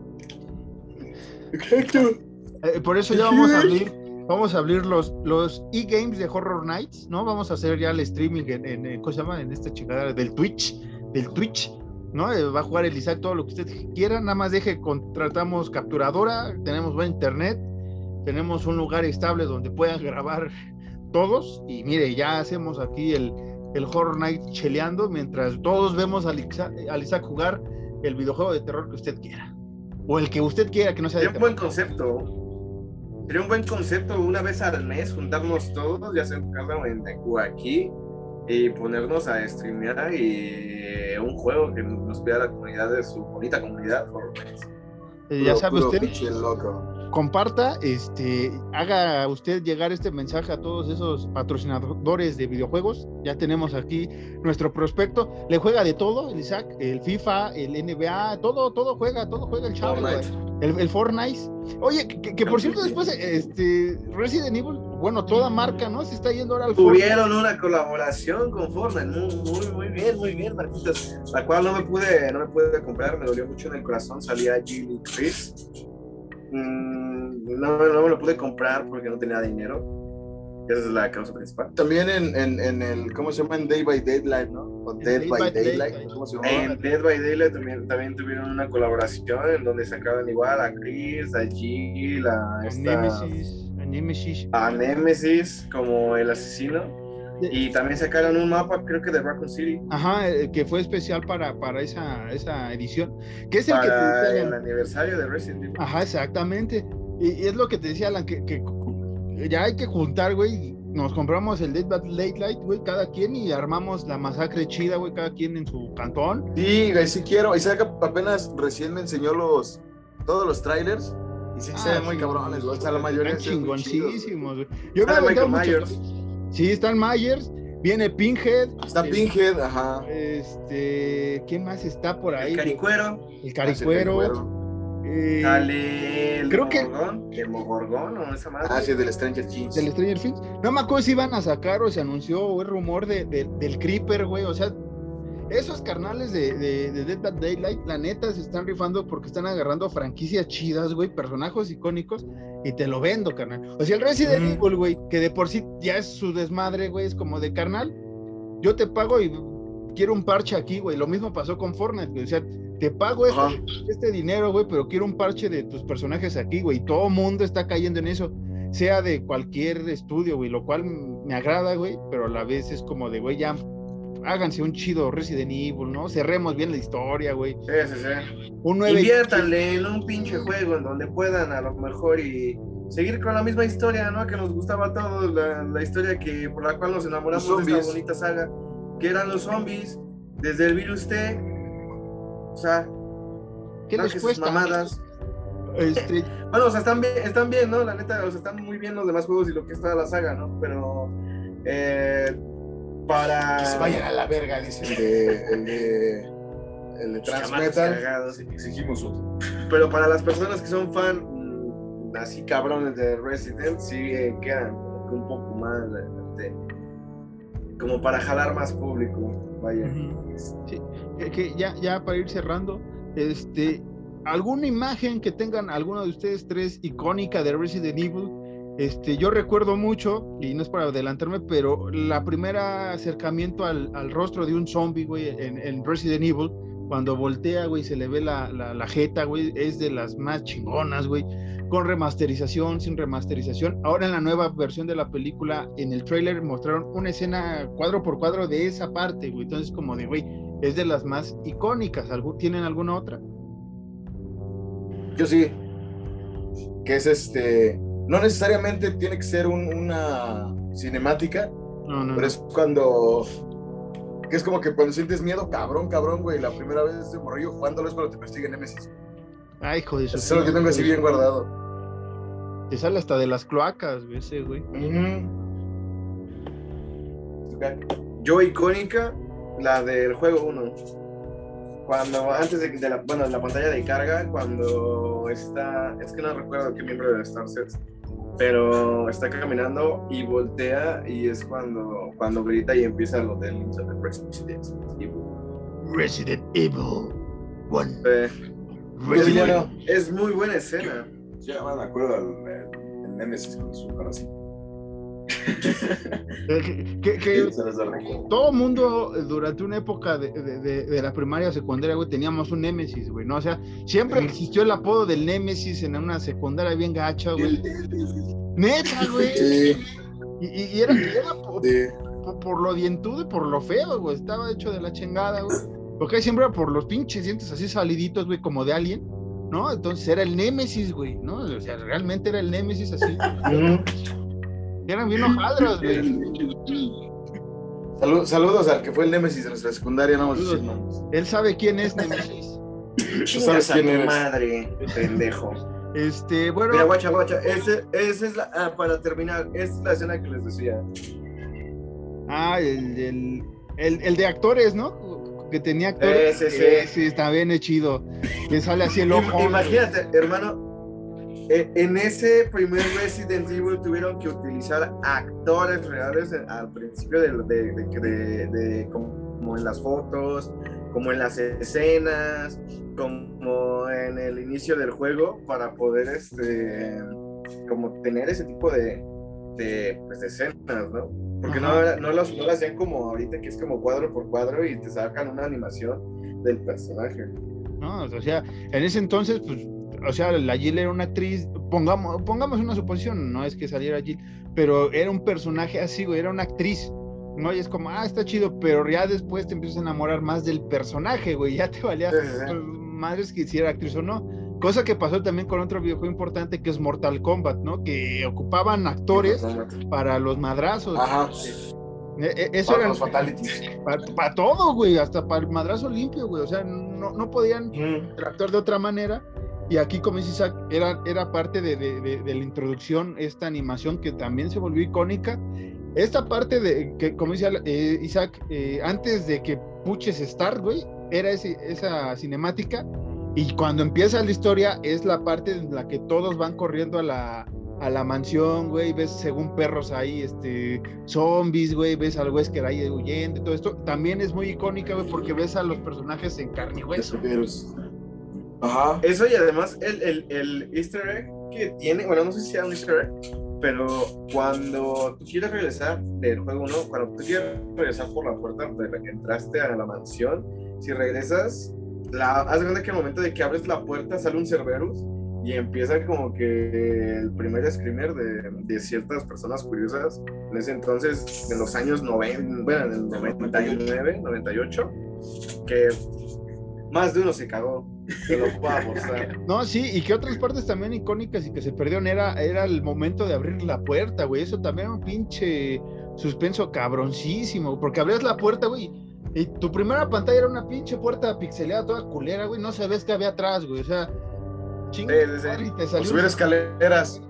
Eh, por eso ya vamos a abrir, vamos a abrir los, los e-games de Horror Nights, ¿no? Vamos a hacer ya el streaming en, ¿cómo se llama? En esta chingada del Twitch, del Twitch, ¿no? Eh, va a jugar el Isaac todo lo que usted quiera, nada más deje, contratamos capturadora, tenemos buen internet, tenemos un lugar estable donde puedan grabar todos y mire, ya hacemos aquí el, el Horror Night cheleando mientras todos vemos al Isaac, al Isaac jugar el videojuego de terror que usted quiera. O el que usted quiera que no sea de terror. buen concepto. Sería un buen concepto una vez al mes juntarnos todos, ya sea en casa o aquí, y ponernos a streamear y un juego que nos pida la comunidad de su bonita comunidad. por- Eh, ya sabe usted, loco. Comparta, este, haga usted llegar este mensaje a todos esos patrocinadores de videojuegos. Ya tenemos aquí nuestro prospecto. Le juega de todo, el Isaac, el FIFA, el NBA, todo, todo juega, todo juega el chavo. Fortnite. el, el Fortnite. Oye, que, por cierto después, este, Resident Evil, bueno, toda marca, ¿no? Se está yendo ahora al Fortnite. Tuvieron una colaboración con Fortnite, muy, muy, muy bien, muy bien, Marquitos. La cual no me pude, no me pude comprar, me dolió mucho en el corazón. Salía Jill y Chris. Mm, no, no me lo pude comprar porque no tenía dinero. Esa es la causa principal. También en, en, en el, ¿cómo se llama? En Day by Daylight, ¿no? O En Dead Day by by Daylight, Daylight. ¿cómo se llama? En Dead by Daylight también, también tuvieron una colaboración en donde sacaban igual a Chris, a Jill, a, A esta- Nemesis, a Nemesis. a Nemesis como el asesino. Y también sacaron un mapa, creo que de Raccoon City, Ajá, eh, que fue especial para, para esa, esa edición. Que es el que te para el aniversario de Resident Evil. Ajá, exactamente. Y, y es lo que te decía Alan, que, que ya hay que juntar, güey. Nos compramos el Dead by Late Light, güey, cada quien y armamos la masacre chida, güey, cada quien en su cantón. Sí, güey, sí quiero. Isaac apenas recién me enseñó los, todos los trailers. Y sí que se Ah, ven muy sí, cabrones, güey. O sea, la mayoría Están muy chingoncísimos, güey. Yo me Michael Myers. Sí, están Myers, viene Pinhead. Está eh, Pinhead, ajá. Este, ¿quién más está por ahí? El güey? caricuero, El caricuero. eh, sale el creo que- Mogorgón, el Mogorgón o esa madre. Ah, sí, del Stranger Things. del Stranger Things. No me acuerdo si iban a sacar o se anunció o es rumor de, de- del Creeper, güey. O sea, esos carnales de, de, de Dead by Daylight, la neta, se están rifando porque están agarrando franquicias chidas, güey, personajes icónicos, y te lo vendo, carnal. O sea, el Resident Mm. Evil, güey, que de por sí ya es su desmadre, güey, es como de carnal, yo te pago y quiero un parche aquí, güey. Lo mismo pasó con Fortnite, güey. O sea, te pago este, este dinero, güey, pero quiero un parche de tus personajes aquí, güey. Todo mundo está cayendo en eso, sea de cualquier estudio, güey, lo cual me agrada, güey, pero a la vez es como de, güey, ya háganse un chido Resident Evil, ¿no? Cerremos bien la historia, güey. Sí, sí, sí. Un 9 Inviértanle en un pinche juego en donde puedan a lo mejor y seguir con la misma historia, ¿no? Que nos gustaba a todos, la, la historia que por la cual nos enamoramos Los de esta bonita saga, que eran los zombies, desde el virus T, o sea, ¿Qué les cuesta? mamadas. Este, (laughs) Bueno, o sea, están bien, están bien, ¿no? La neta, o sea, están muy bien los demás juegos y lo que es toda la saga, ¿no? Pero eh, para... Que se vayan a la verga, dice el de, el de, el de Transmetal. Exigimos otro. Pero para las personas que son fan mm, así cabrones de Resident, sí eh, quedan un poco más este, como para jalar más público. Vaya. Sí, que, que ya, ya para ir cerrando, este, alguna imagen que tengan alguno de ustedes tres icónica de Resident Evil. Este, yo recuerdo mucho, y no es para adelantarme, pero la primera acercamiento al, al rostro de un zombie, güey, en, en Resident Evil, cuando voltea, güey, se le ve la, la, jeta, güey, es de las más chingonas, güey, con remasterización, sin remasterización. Ahora en la nueva versión de la película, en el trailer mostraron una escena cuadro por cuadro de esa parte, güey. Entonces, como de, güey, es de las más icónicas. ¿Algú- ¿Tienen alguna otra? Yo sí. Que es este. No necesariamente tiene que ser un- una cinemática, No, no, pero es cuando. Que es como que cuando sientes miedo, cabrón, cabrón, güey. La primera vez de morrillo jugándolo es cuando te persigue Nemesis. Ay, hijo de su Eso es lo que tengo así bien guardado. Te sale hasta de las cloacas, güey, ese, güey. Yo icónica, la del juego 1. Cuando, antes de, de la, bueno, la pantalla de carga, cuando está, es que no recuerdo qué miembro de Star Set, pero está caminando y voltea y es cuando, cuando grita y empieza lo del Resident Evil. Resident Evil One. Eh, es, bueno, es muy buena escena. Ya me acuerdo del el Nemesis con su cara así. Que, que- que todo mundo eh, durante una época de, de- de- de la primaria o secundaria, güey, teníamos un Némesis, güey, ¿no? O sea, siempre existió el apodo del Némesis en una secundaria bien gacha, güey. Neta, güey. Sí, Y, y- y era, y era po- sí. por, por lo dientudo y por lo feo, güey. Estaba hecho de la chingada, güey. Porque siempre era por los pinches dientes así saliditos, güey, como de alien, ¿no? Entonces era el Némesis, güey, ¿no? O sea, realmente era el Némesis así. Eran bien hojadros, güey. Salu- saludos al que fue el Nemesis de nuestra secundaria, no vamos a decir nombres. Él sabe quién es Némesis. (laughs) sabes Chingas a quién eres. madre, pendejo. Este, bueno. Mira, guacha, guacha, ese- esa es la, ah, para terminar, esa es la escena que les decía. Ah, el, el, el, el de actores, ¿no? Que tenía actores. Ese, sí. sí, está bien chido. Que sale así el ojo. Imagínate, hermano, en ese primer Resident Evil tuvieron que utilizar actores reales al principio de, de- de- de- como, en las fotos, como en las escenas, como en el inicio del juego para poder este como tener ese tipo de, de, pues, de escenas, ¿no? Porque no, Ajá. no, los, no hacían como ahorita que es como cuadro por cuadro y te sacan una animación del personaje. ¿no? O sea, en ese entonces, pues, o sea, la Jill era una actriz, pongamos, pongamos una suposición, no es que saliera Jill, pero era un personaje así, güey, era una actriz, ¿no? Y es como, ah, está chido, pero ya después te empiezas a enamorar más del personaje, güey, ya te valía Sí, sí, sí. pues, madres que si era actriz o no. Cosa que pasó también con otro videojuego importante que es Mortal Kombat, ¿no? Que ocupaban actores para los madrazos. Ajá. E- e- Eso Para era los fatalities. para todo, güey, hasta para el madrazo limpio, güey. O sea, no, no podían Ujú. actuar de otra manera. Y aquí, como dice Isaac, era, era parte de, de- de- de la introducción, esta animación que también se volvió icónica. Esta parte de, que como dice eh, Isaac, eh, antes de que puches Start, güey, era ese- esa cinemática. Y cuando empieza la historia, es la parte en la que todos van corriendo a la, a la mansión, güey, ves según perros ahí, este, zombies, güey, ves al Wesker ahí huyendo y todo esto. También es muy icónica, güey, porque ves a los personajes en carne y hueso. Ajá. Eso y además el, el, el easter egg que tiene, bueno, no sé si sea un easter egg, pero cuando tú quieres regresar del juego 1, cuando tú quieres regresar por la puerta de la que entraste a la mansión, si regresas, la, haz cuenta que al momento de que abres la puerta sale un Cerberus y empieza como que el primer screamer de, de ciertas personas curiosas en ese entonces, en los años 90, bueno, en el 99, 98, que más de uno se cagó. No, sí, y que otras partes también icónicas y que se perdieron era, era el momento de abrir la puerta, güey. Eso también era un pinche suspenso cabroncísimo, porque abrías la puerta, güey. Y tu primera pantalla era una pinche puerta pixeleada toda culera, güey. No sabes qué había atrás, güey. O sea, chingo. Sí, O subir escaleras.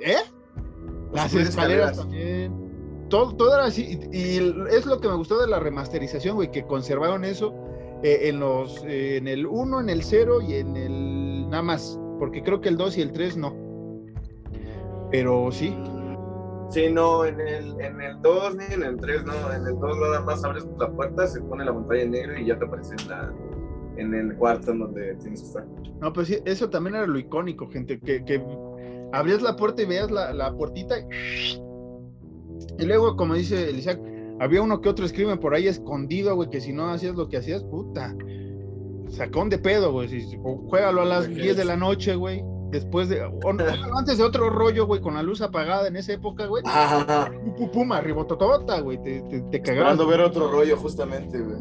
¿Eh? Las escaleras, escaleras. también. Todo, todo era así. Y, y es lo que me gustó de la remasterización, güey, que conservaron eso eh, en los eh, en el 1, en el 0 y en el nada más. Porque creo que el 2 y el 3 no. Pero sí. Sí, no, en el, en el 2 ni en el 3, no. En el 2 nada más abres la puerta, se pone la pantalla en negro y ya te aparece en, la, en el cuarto en donde tienes que estar. No, pues sí, eso también era lo icónico, gente. Que, que abrías la puerta y veías la, la puertita. Y... y luego, como dice el Isaac, había uno que otro escriben por ahí escondido, güey, que si no hacías lo que hacías, puta. Sacón de pedo, güey. Si, juégalo a las Ok. 10 de la noche, güey. Después de. o (laughs) antes de otro rollo, güey, con la luz apagada en esa época, güey. Ajá. Pum, pum, pum, arribototota, güey. Te, te, te cagabas. Esperando ver otro rollo, justamente, güey.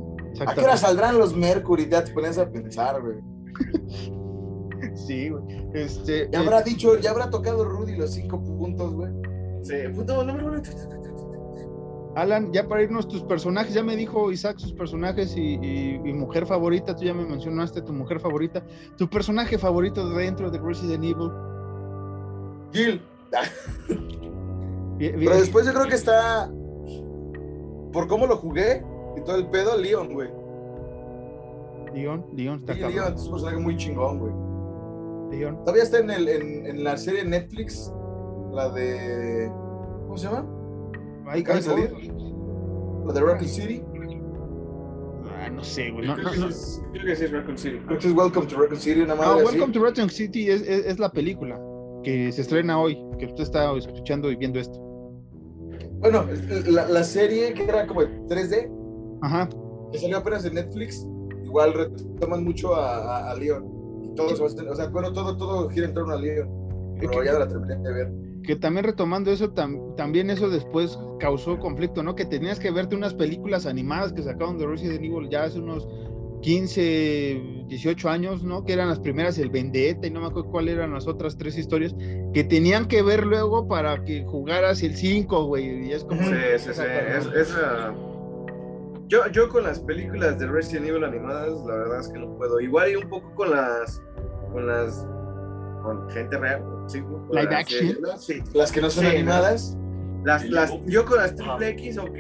¿A qué hora saldrán los Mercury? Ya te pones a pensar, güey. (laughs) Sí, güey. Este. Ya habrá dicho, ya habrá tocado Rudy los cinco puntos, güey. Sí, punto número uno. Alan, ya para irnos tus personajes, ya me dijo Isaac sus personajes y, y- y mujer favorita, tú ya me mencionaste tu mujer favorita, tu personaje favorito dentro de Resident Evil. Gil. (laughs) Bien- bien- Pero después yo creo que está. Por cómo lo jugué y todo el pedo, Leon, güey. Leon, Leon, está Sí. Leon es un personaje muy chingón, güey. Leon. Todavía está en, el, en, en la serie Netflix, la de. ¿Cómo se llama? Ay, de salir. La de Raccoon City. ah, no sé, güey. No, Creo no, que no. es- creo que sí es Raccoon City. Creo que es Welcome to Raccoon City, una No, madre así. Welcome to Raccoon City es, es- es la película que se estrena hoy, que usted está escuchando y viendo esto. Bueno, la, la serie que era como de 3D, Ajá. que salió apenas en Netflix, igual retoman mucho a, a, a Leon. Y todo o sea, bueno, todo, todo gira en torno a Leon. Pero ya la terminé de ver. Que también retomando eso, tam- también eso después causó conflicto, ¿no? Que tenías que verte unas películas animadas que sacaron de Resident Evil ya hace unos 15, 18 años, ¿no? Que eran las primeras, el Vendetta, y no me acuerdo cuáles eran las otras tres historias, que tenían que ver luego para que jugaras el 5, güey, y es como... Sí, sí, sí. Es, es, yo, yo con las películas de Resident Evil animadas, la verdad es que no puedo. Igual y un poco con las. con las. con gente real. Sí, Live las- action. Sí. Las que no son Sí, animadas. Las, las, yo con las triple X, ok.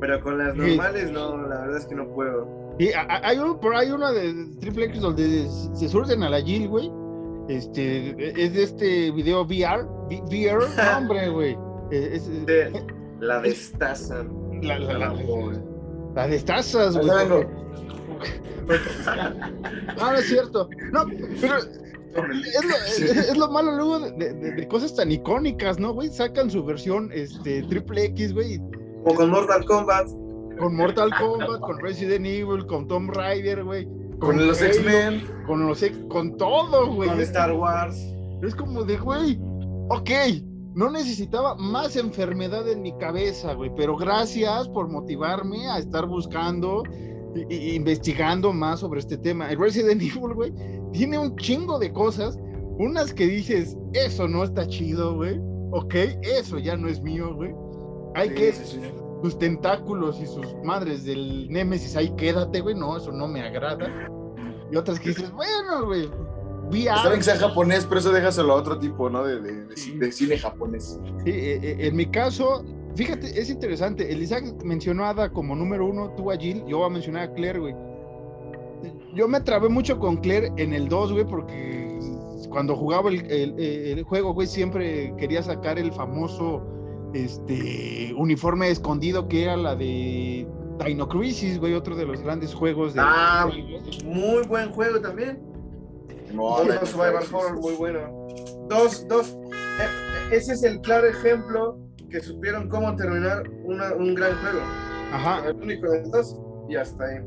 Pero con las Sí. normales, no, la verdad es que no puedo. Y hay un, por ahí una de Triple X donde se- surten a la Jill, güey. Este, es de este video VR, VR, (laughs) no, hombre, güey. Es- es- De- la destazan. La, la, la, la destazas, güey. (laughs) No, no es cierto. No, pero es lo, (laughs) es- es lo malo luego de, de- de cosas tan icónicas, ¿no, güey? Sacan su versión este, triple X, güey, Como con Mortal Kombat. con Mortal Kombat, con Resident Evil, con Tomb Raider, güey. Con los X-Men. Con los X, con todo, güey. Con Star Wars. Es como de, güey, ok, no necesitaba más enfermedad en mi cabeza, güey, pero gracias por motivarme a estar buscando investigando más sobre este tema. El Resident (laughs) Evil, güey, tiene un chingo de cosas, unas que dices, eso no está chido, güey, ok, eso ya no es mío, güey. Hay Sí, que sí, sí. sus tentáculos y sus madres del Némesis, ahí quédate, güey, no, eso no me agrada. Y otras que dices, bueno, güey, bien que sea japonés, pero eso déjaselo a otro tipo, ¿no? De, de, de cine japonés. Sí, eh, eh, en mi caso, fíjate, es interesante. El Isaac mencionó a Ada como número uno, tú a Jill, yo voy a mencionar a Claire, güey. Yo me trabé mucho con Claire en el 2, güey, porque cuando jugaba el, el- el juego, güey, siempre quería sacar el famoso este, uniforme escondido que era la de Dino Crisis, güey, otro de los grandes juegos de... Ah, muy buen juego también. No, Horror muy bueno. Dos, dos. eh, ese es el claro ejemplo que supieron cómo terminar una- un gran juego. Ajá, El único de dos y hasta ahí.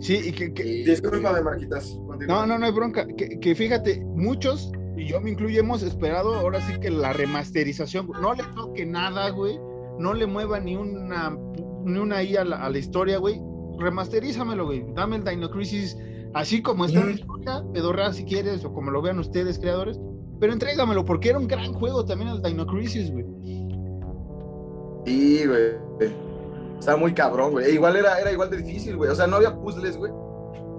sí, y que, que- Discúlpame, Marquitas. continúa. No, no, no hay bronca. Que, que fíjate, muchos, y yo me incluyo, hemos esperado ahora sí que la remasterización. No le toque nada, güey. No le mueva ni una, ni una I a la, a la historia, güey. Remasterízamelo, güey. Dame el Dino Crisis así como está en la historia, pedorra si quieres, o como lo vean ustedes, creadores. Pero entrégamelo, porque era un gran juego también el Dino Crisis, güey. Sí, güey. Estaba muy cabrón, güey. E Igual era, era igual de difícil, güey. O sea, no había puzzles, güey.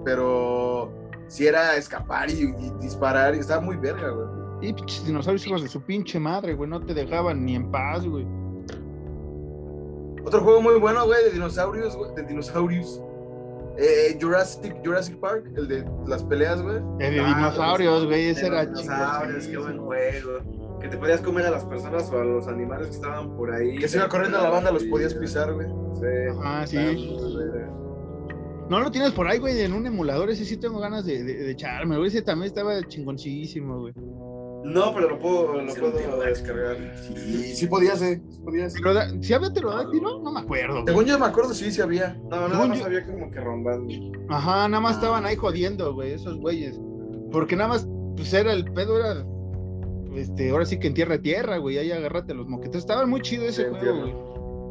Pero sí era escapar y, y disparar. Y estaba muy verga, güey. Y pinches dinosaurios hijos de su pinche madre, güey. No te dejaban ni en paz, güey. Otro juego muy bueno, güey, de dinosaurios, güey. De dinosaurios. Eh, Jurassic, Jurassic Park, el de las peleas, güey. El de Ah, dinosaurios, güey. Ese era dinosaurios, qué buen juego. Que te podías comer a las personas o a los animales que estaban por ahí. Que se iba corriendo la banda, los podías pisar, güey. Sí. Ah, sí. No lo tienes por ahí, güey, en un emulador. Ese sí tengo ganas de, de, de echarme, güey. Ese también estaba chingoncísimo, güey. No, pero lo puedo, lo Sí, puedo lo descargar. Y sí podías, eh. sí podías. Pero da- ¿Sí había pterodáctilo? No me acuerdo. güey. Según yo me acuerdo, sí, sí había. No, nada Según más yo- había como que rondando. Ajá, nada más estaban ahí jodiendo, güey, esos güeyes. Porque nada más, pues era el pedo, era. Este, ahora sí que en tierra a tierra, güey. Ahí agárrate los moquetes. Estaba muy chido ese Sí, juego, güey.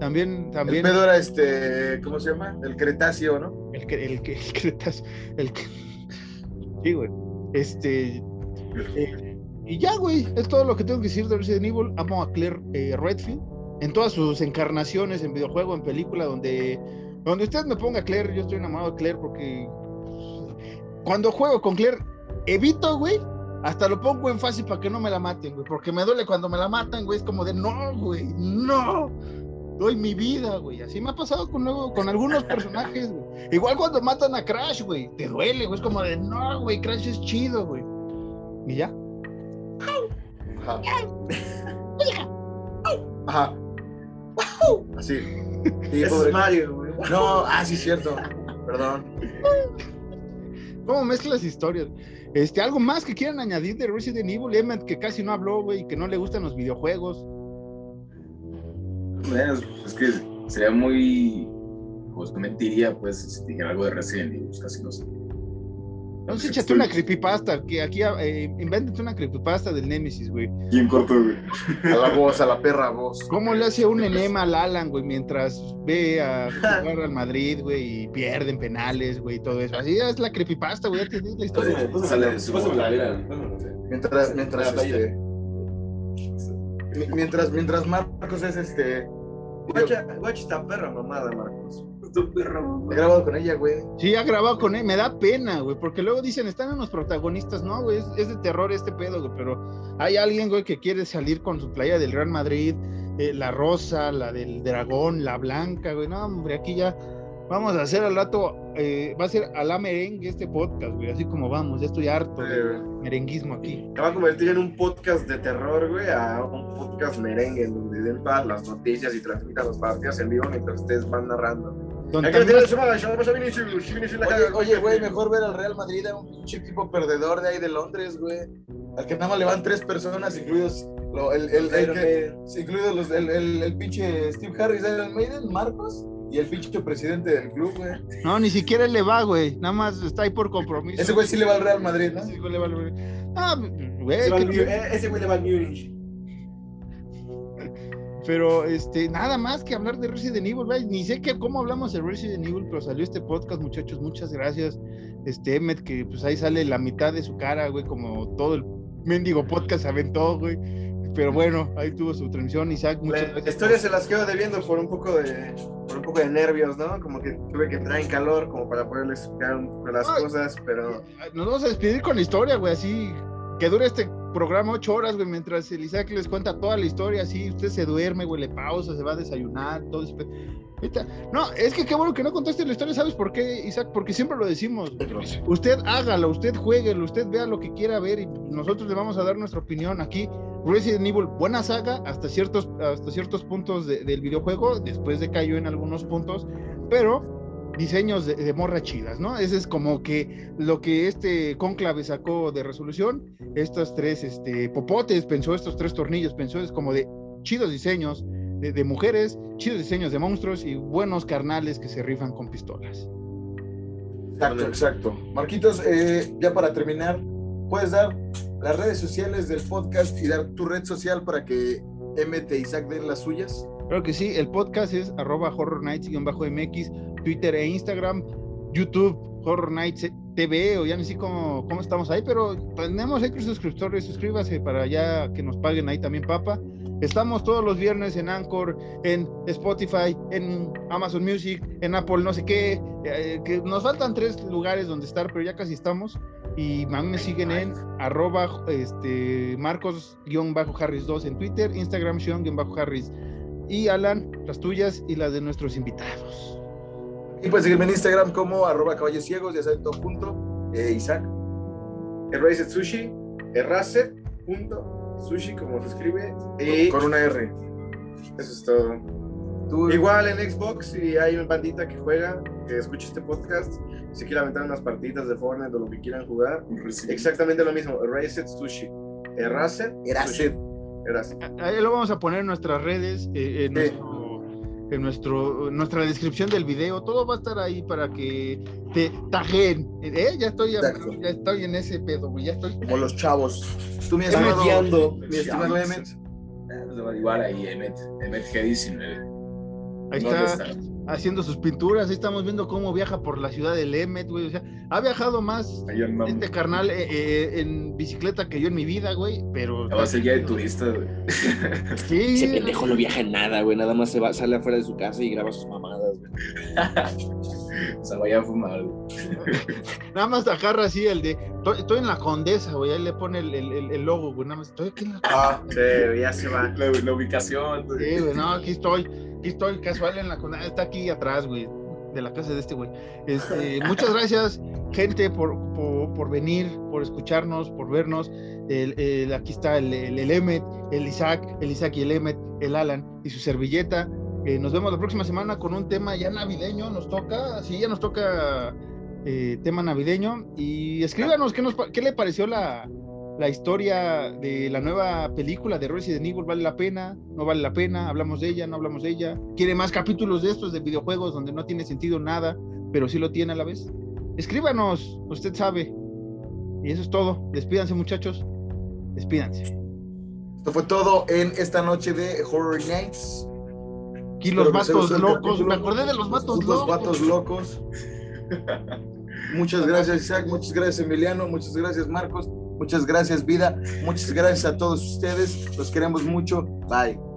También, El también. pedo era este, ¿cómo se llama? El Cretáceo, ¿no? El que, el el Cretas- el. (laughs) Sí, güey. Este. eh, y ya, güey, es todo lo que tengo que decir de Resident Evil. Amo a Claire eh, Redfield en todas sus encarnaciones, en videojuego, en película, donde, donde usted me ponga Claire, yo estoy enamorado de Claire porque cuando juego con Claire, evito, güey, hasta lo pongo en fácil para que no me la maten, güey, porque me duele cuando me la matan, güey, es como de no, güey, no. Doy mi vida, güey. Así me ha pasado con, luego, con algunos (laughs) personajes, güey. Igual cuando matan a Crash, güey. Te duele, güey. Es como de, no, güey, Crash es chido, güey. Y ya. Ajá. (laughs) Ajá. Así. Sí, es Mario, güey. No, ah, sí, cierto. Perdón. ¿Cómo mezclas historias? Este, algo más que quieran añadir de Resident Evil, Emmet, que casi no habló, güey, que no le gustan los videojuegos. Bueno, es que sería muy. Pues mentiría, pues, si dijera algo de Resident Evil, casi no sé. Entonces échate una creepypasta, que aquí eh, invéntate una creepypasta del Nemesis, güey. ¿Quién cortó, güey? A la voz, a la perra voz. ¿Cómo le hace un enema al Alan, güey, mientras ve a jugar al Madrid, güey, y pierden penales, güey, y todo eso? Así es la creepypasta, güey, ya te di la historia. Pues, Sale de su playera. Mientras, mientras, La este. mi- Mientras, mientras Marcos es este. Guacha, guacha esta perra mamada, Marcos. Tu perro. He grabado con ella, güey. Sí, ha grabado con él, me da pena, güey, porque luego dicen, están en los protagonistas, no, güey, es, es de terror este pedo, güey, pero hay alguien, güey, que quiere salir con su playa del Real Madrid, eh, la rosa, la del dragón, la blanca, güey, no, hombre, aquí ya vamos a hacer al rato, eh, va a ser a la merengue este podcast, güey, así como vamos, ya estoy harto Sí, de güey. merenguismo aquí. Se va a convertir en un podcast de terror, güey, a un podcast merengue, en donde den todas las noticias y transmitan los partidos en vivo mientras ustedes van narrando. Hay que Vinicius, Vinicius la Oye, caga. oye, güey, mejor ver al Real Madrid a un pinche equipo perdedor de ahí de Londres, güey. Al que nada más le van tres personas, incluidos lo- el, el, el que- incluidos los, el, el, el pinche Steve Harris, Iron Maiden, Marcos, y el pinche presidente del club, güey. No, ni siquiera le va, güey, nada más está ahí por compromiso. Ese güey sí le va al Real Madrid, ¿no? Ese güey le va al- Ah, güey, Ese va al ¿qué- Mu- eh, Ese güey le va al Múnich. Pero este, nada más que hablar de Resident Evil, güey. Ni sé que, cómo hablamos de Resident Evil, pero salió este podcast, muchachos. Muchas gracias. Este Emmet, que pues ahí sale la mitad de su cara, güey, como todo el mendigo podcast se aventó, güey. Pero bueno, ahí tuvo su transmisión, Isaac. Muchas La gracias. historia se las quedo debiendo por un poco de por un poco de nervios, ¿no? Como que tuve que entrar en calor como para poderles explicar un poco las Ay. cosas, pero Nos vamos a despedir con la historia, güey, así que dure este programa ocho horas, güey, mientras el Isaac les cuenta toda la historia, así, usted se duerme, güey, le pausa, se va a desayunar, todo eso. No, es que qué bueno que no contaste la historia, ¿sabes por qué, Isaac? Porque siempre lo decimos. Usted hágalo, usted jueguelo, usted vea lo que quiera ver y nosotros le vamos a dar nuestra opinión aquí. Resident Evil, buena saga hasta ciertos, hasta ciertos puntos de- del videojuego, después decayó en algunos puntos, pero diseños de, de morra chidas, ¿no? Ese es como que lo que este conclave sacó de resolución, estos tres este, popotes, pensó estos tres tornillos, pensó es como de chidos diseños de, de mujeres, chidos diseños de monstruos y buenos carnales que se rifan con pistolas. Exacto, exacto. Marquitos, eh, ya para terminar, puedes dar las redes sociales del podcast y dar tu red social para que MT y Isaac den las suyas. Claro que sí, el podcast es arroba horror nights-mx, Twitter e Instagram, YouTube, Horror Nights TV, o ya no sé cómo, cómo estamos ahí, pero tenemos ahí suscriptores, suscríbase para ya que nos paguen ahí también, papa. Estamos todos los viernes en Anchor, en Spotify, en Amazon Music, en Apple, no sé qué. eh, que nos faltan tres lugares donde estar, pero ya casi estamos. Y a mí me siguen en arroba este, Marcos-Harris2 en Twitter, Instagram Sean-Harris. Y Alan, las tuyas y las de nuestros invitados. Y puedes seguirme en Instagram como arroba caballos ciegos, ya saben todo junto. Eh, Isaac. Erased Sushi, Erased, punto, Sushi, como se escribe. Y Con una R. eso es todo. Tú, Igual en Xbox, si hay una bandita que juega, que escuche este podcast, si quiere aventar unas partiditas de Fortnite o lo que quieran jugar, exactamente lo mismo. Erased Sushi. Erased. Erased. Sushi. Erased. Ahí lo vamos a poner en nuestras redes, eh, en, Sí. nuestro, en nuestro, nuestra descripción del video. Todo va a estar ahí para que te taguen. ¿Eh? Ya estoy, ya, Exacto. ya estoy en ese pedo, güey. Ya estoy. Como los chavos. Tú, mi Está estimado, mediando. mi estimado Emmet. Eh, Igual ahí, Emmet, Emmet G19. Ahí ¿Dónde está, haciendo sus pinturas. Ahí estamos viendo cómo viaja por la ciudad del Emmet, güey. O sea, ha viajado más no. este carnal eh, eh, en bicicleta que yo en mi vida, güey. Pero. Ya va a ser guía de turista, güey. (laughs) Sí. Ese pendejo no viaja en nada, güey. Nada más se va, sale afuera de su casa y graba sus mamadas, güey. (laughs) (laughs) O sea, vaya a fumar, güey. Nada más agarra así el de. Estoy, estoy en la condesa, güey. Ahí le pone el, el- el- logo, güey. Nada más. Estoy aquí en la Ah, Sí, ya se va. La, la ubicación, güey. Sí, güey, no, aquí estoy, aquí estoy casual en la condesa, está aquí atrás, güey, de la casa de este güey. Este, (laughs) muchas gracias, gente, por, por, por venir, por escucharnos, por vernos. El, el- aquí está el, el, el Emmet, el Isaac, el Isaac y el Emmet, el Alan y su servilleta. Nos vemos la próxima semana con un tema ya navideño, nos toca, sí, ya nos toca eh, tema navideño. Y escríbanos qué le pareció la, la historia de la nueva película de Resident Evil vale la pena, no vale la pena, hablamos de ella, no hablamos de ella. ¿Quiere más capítulos de estos de videojuegos donde no tiene sentido nada, pero sí lo tiene a la vez? Escríbanos, usted sabe. Y eso es todo. Despídanse, muchachos. Despídanse. esto fue todo en esta noche de Horror Nights. Aquí los vatos locos. Me acordé de los vatos Los locos. vatos locos. Muchas gracias, Isaac. Muchas gracias, Emiliano. Muchas gracias, Marcos. Muchas gracias, Vida. Muchas gracias a todos ustedes. Los queremos mucho. Bye.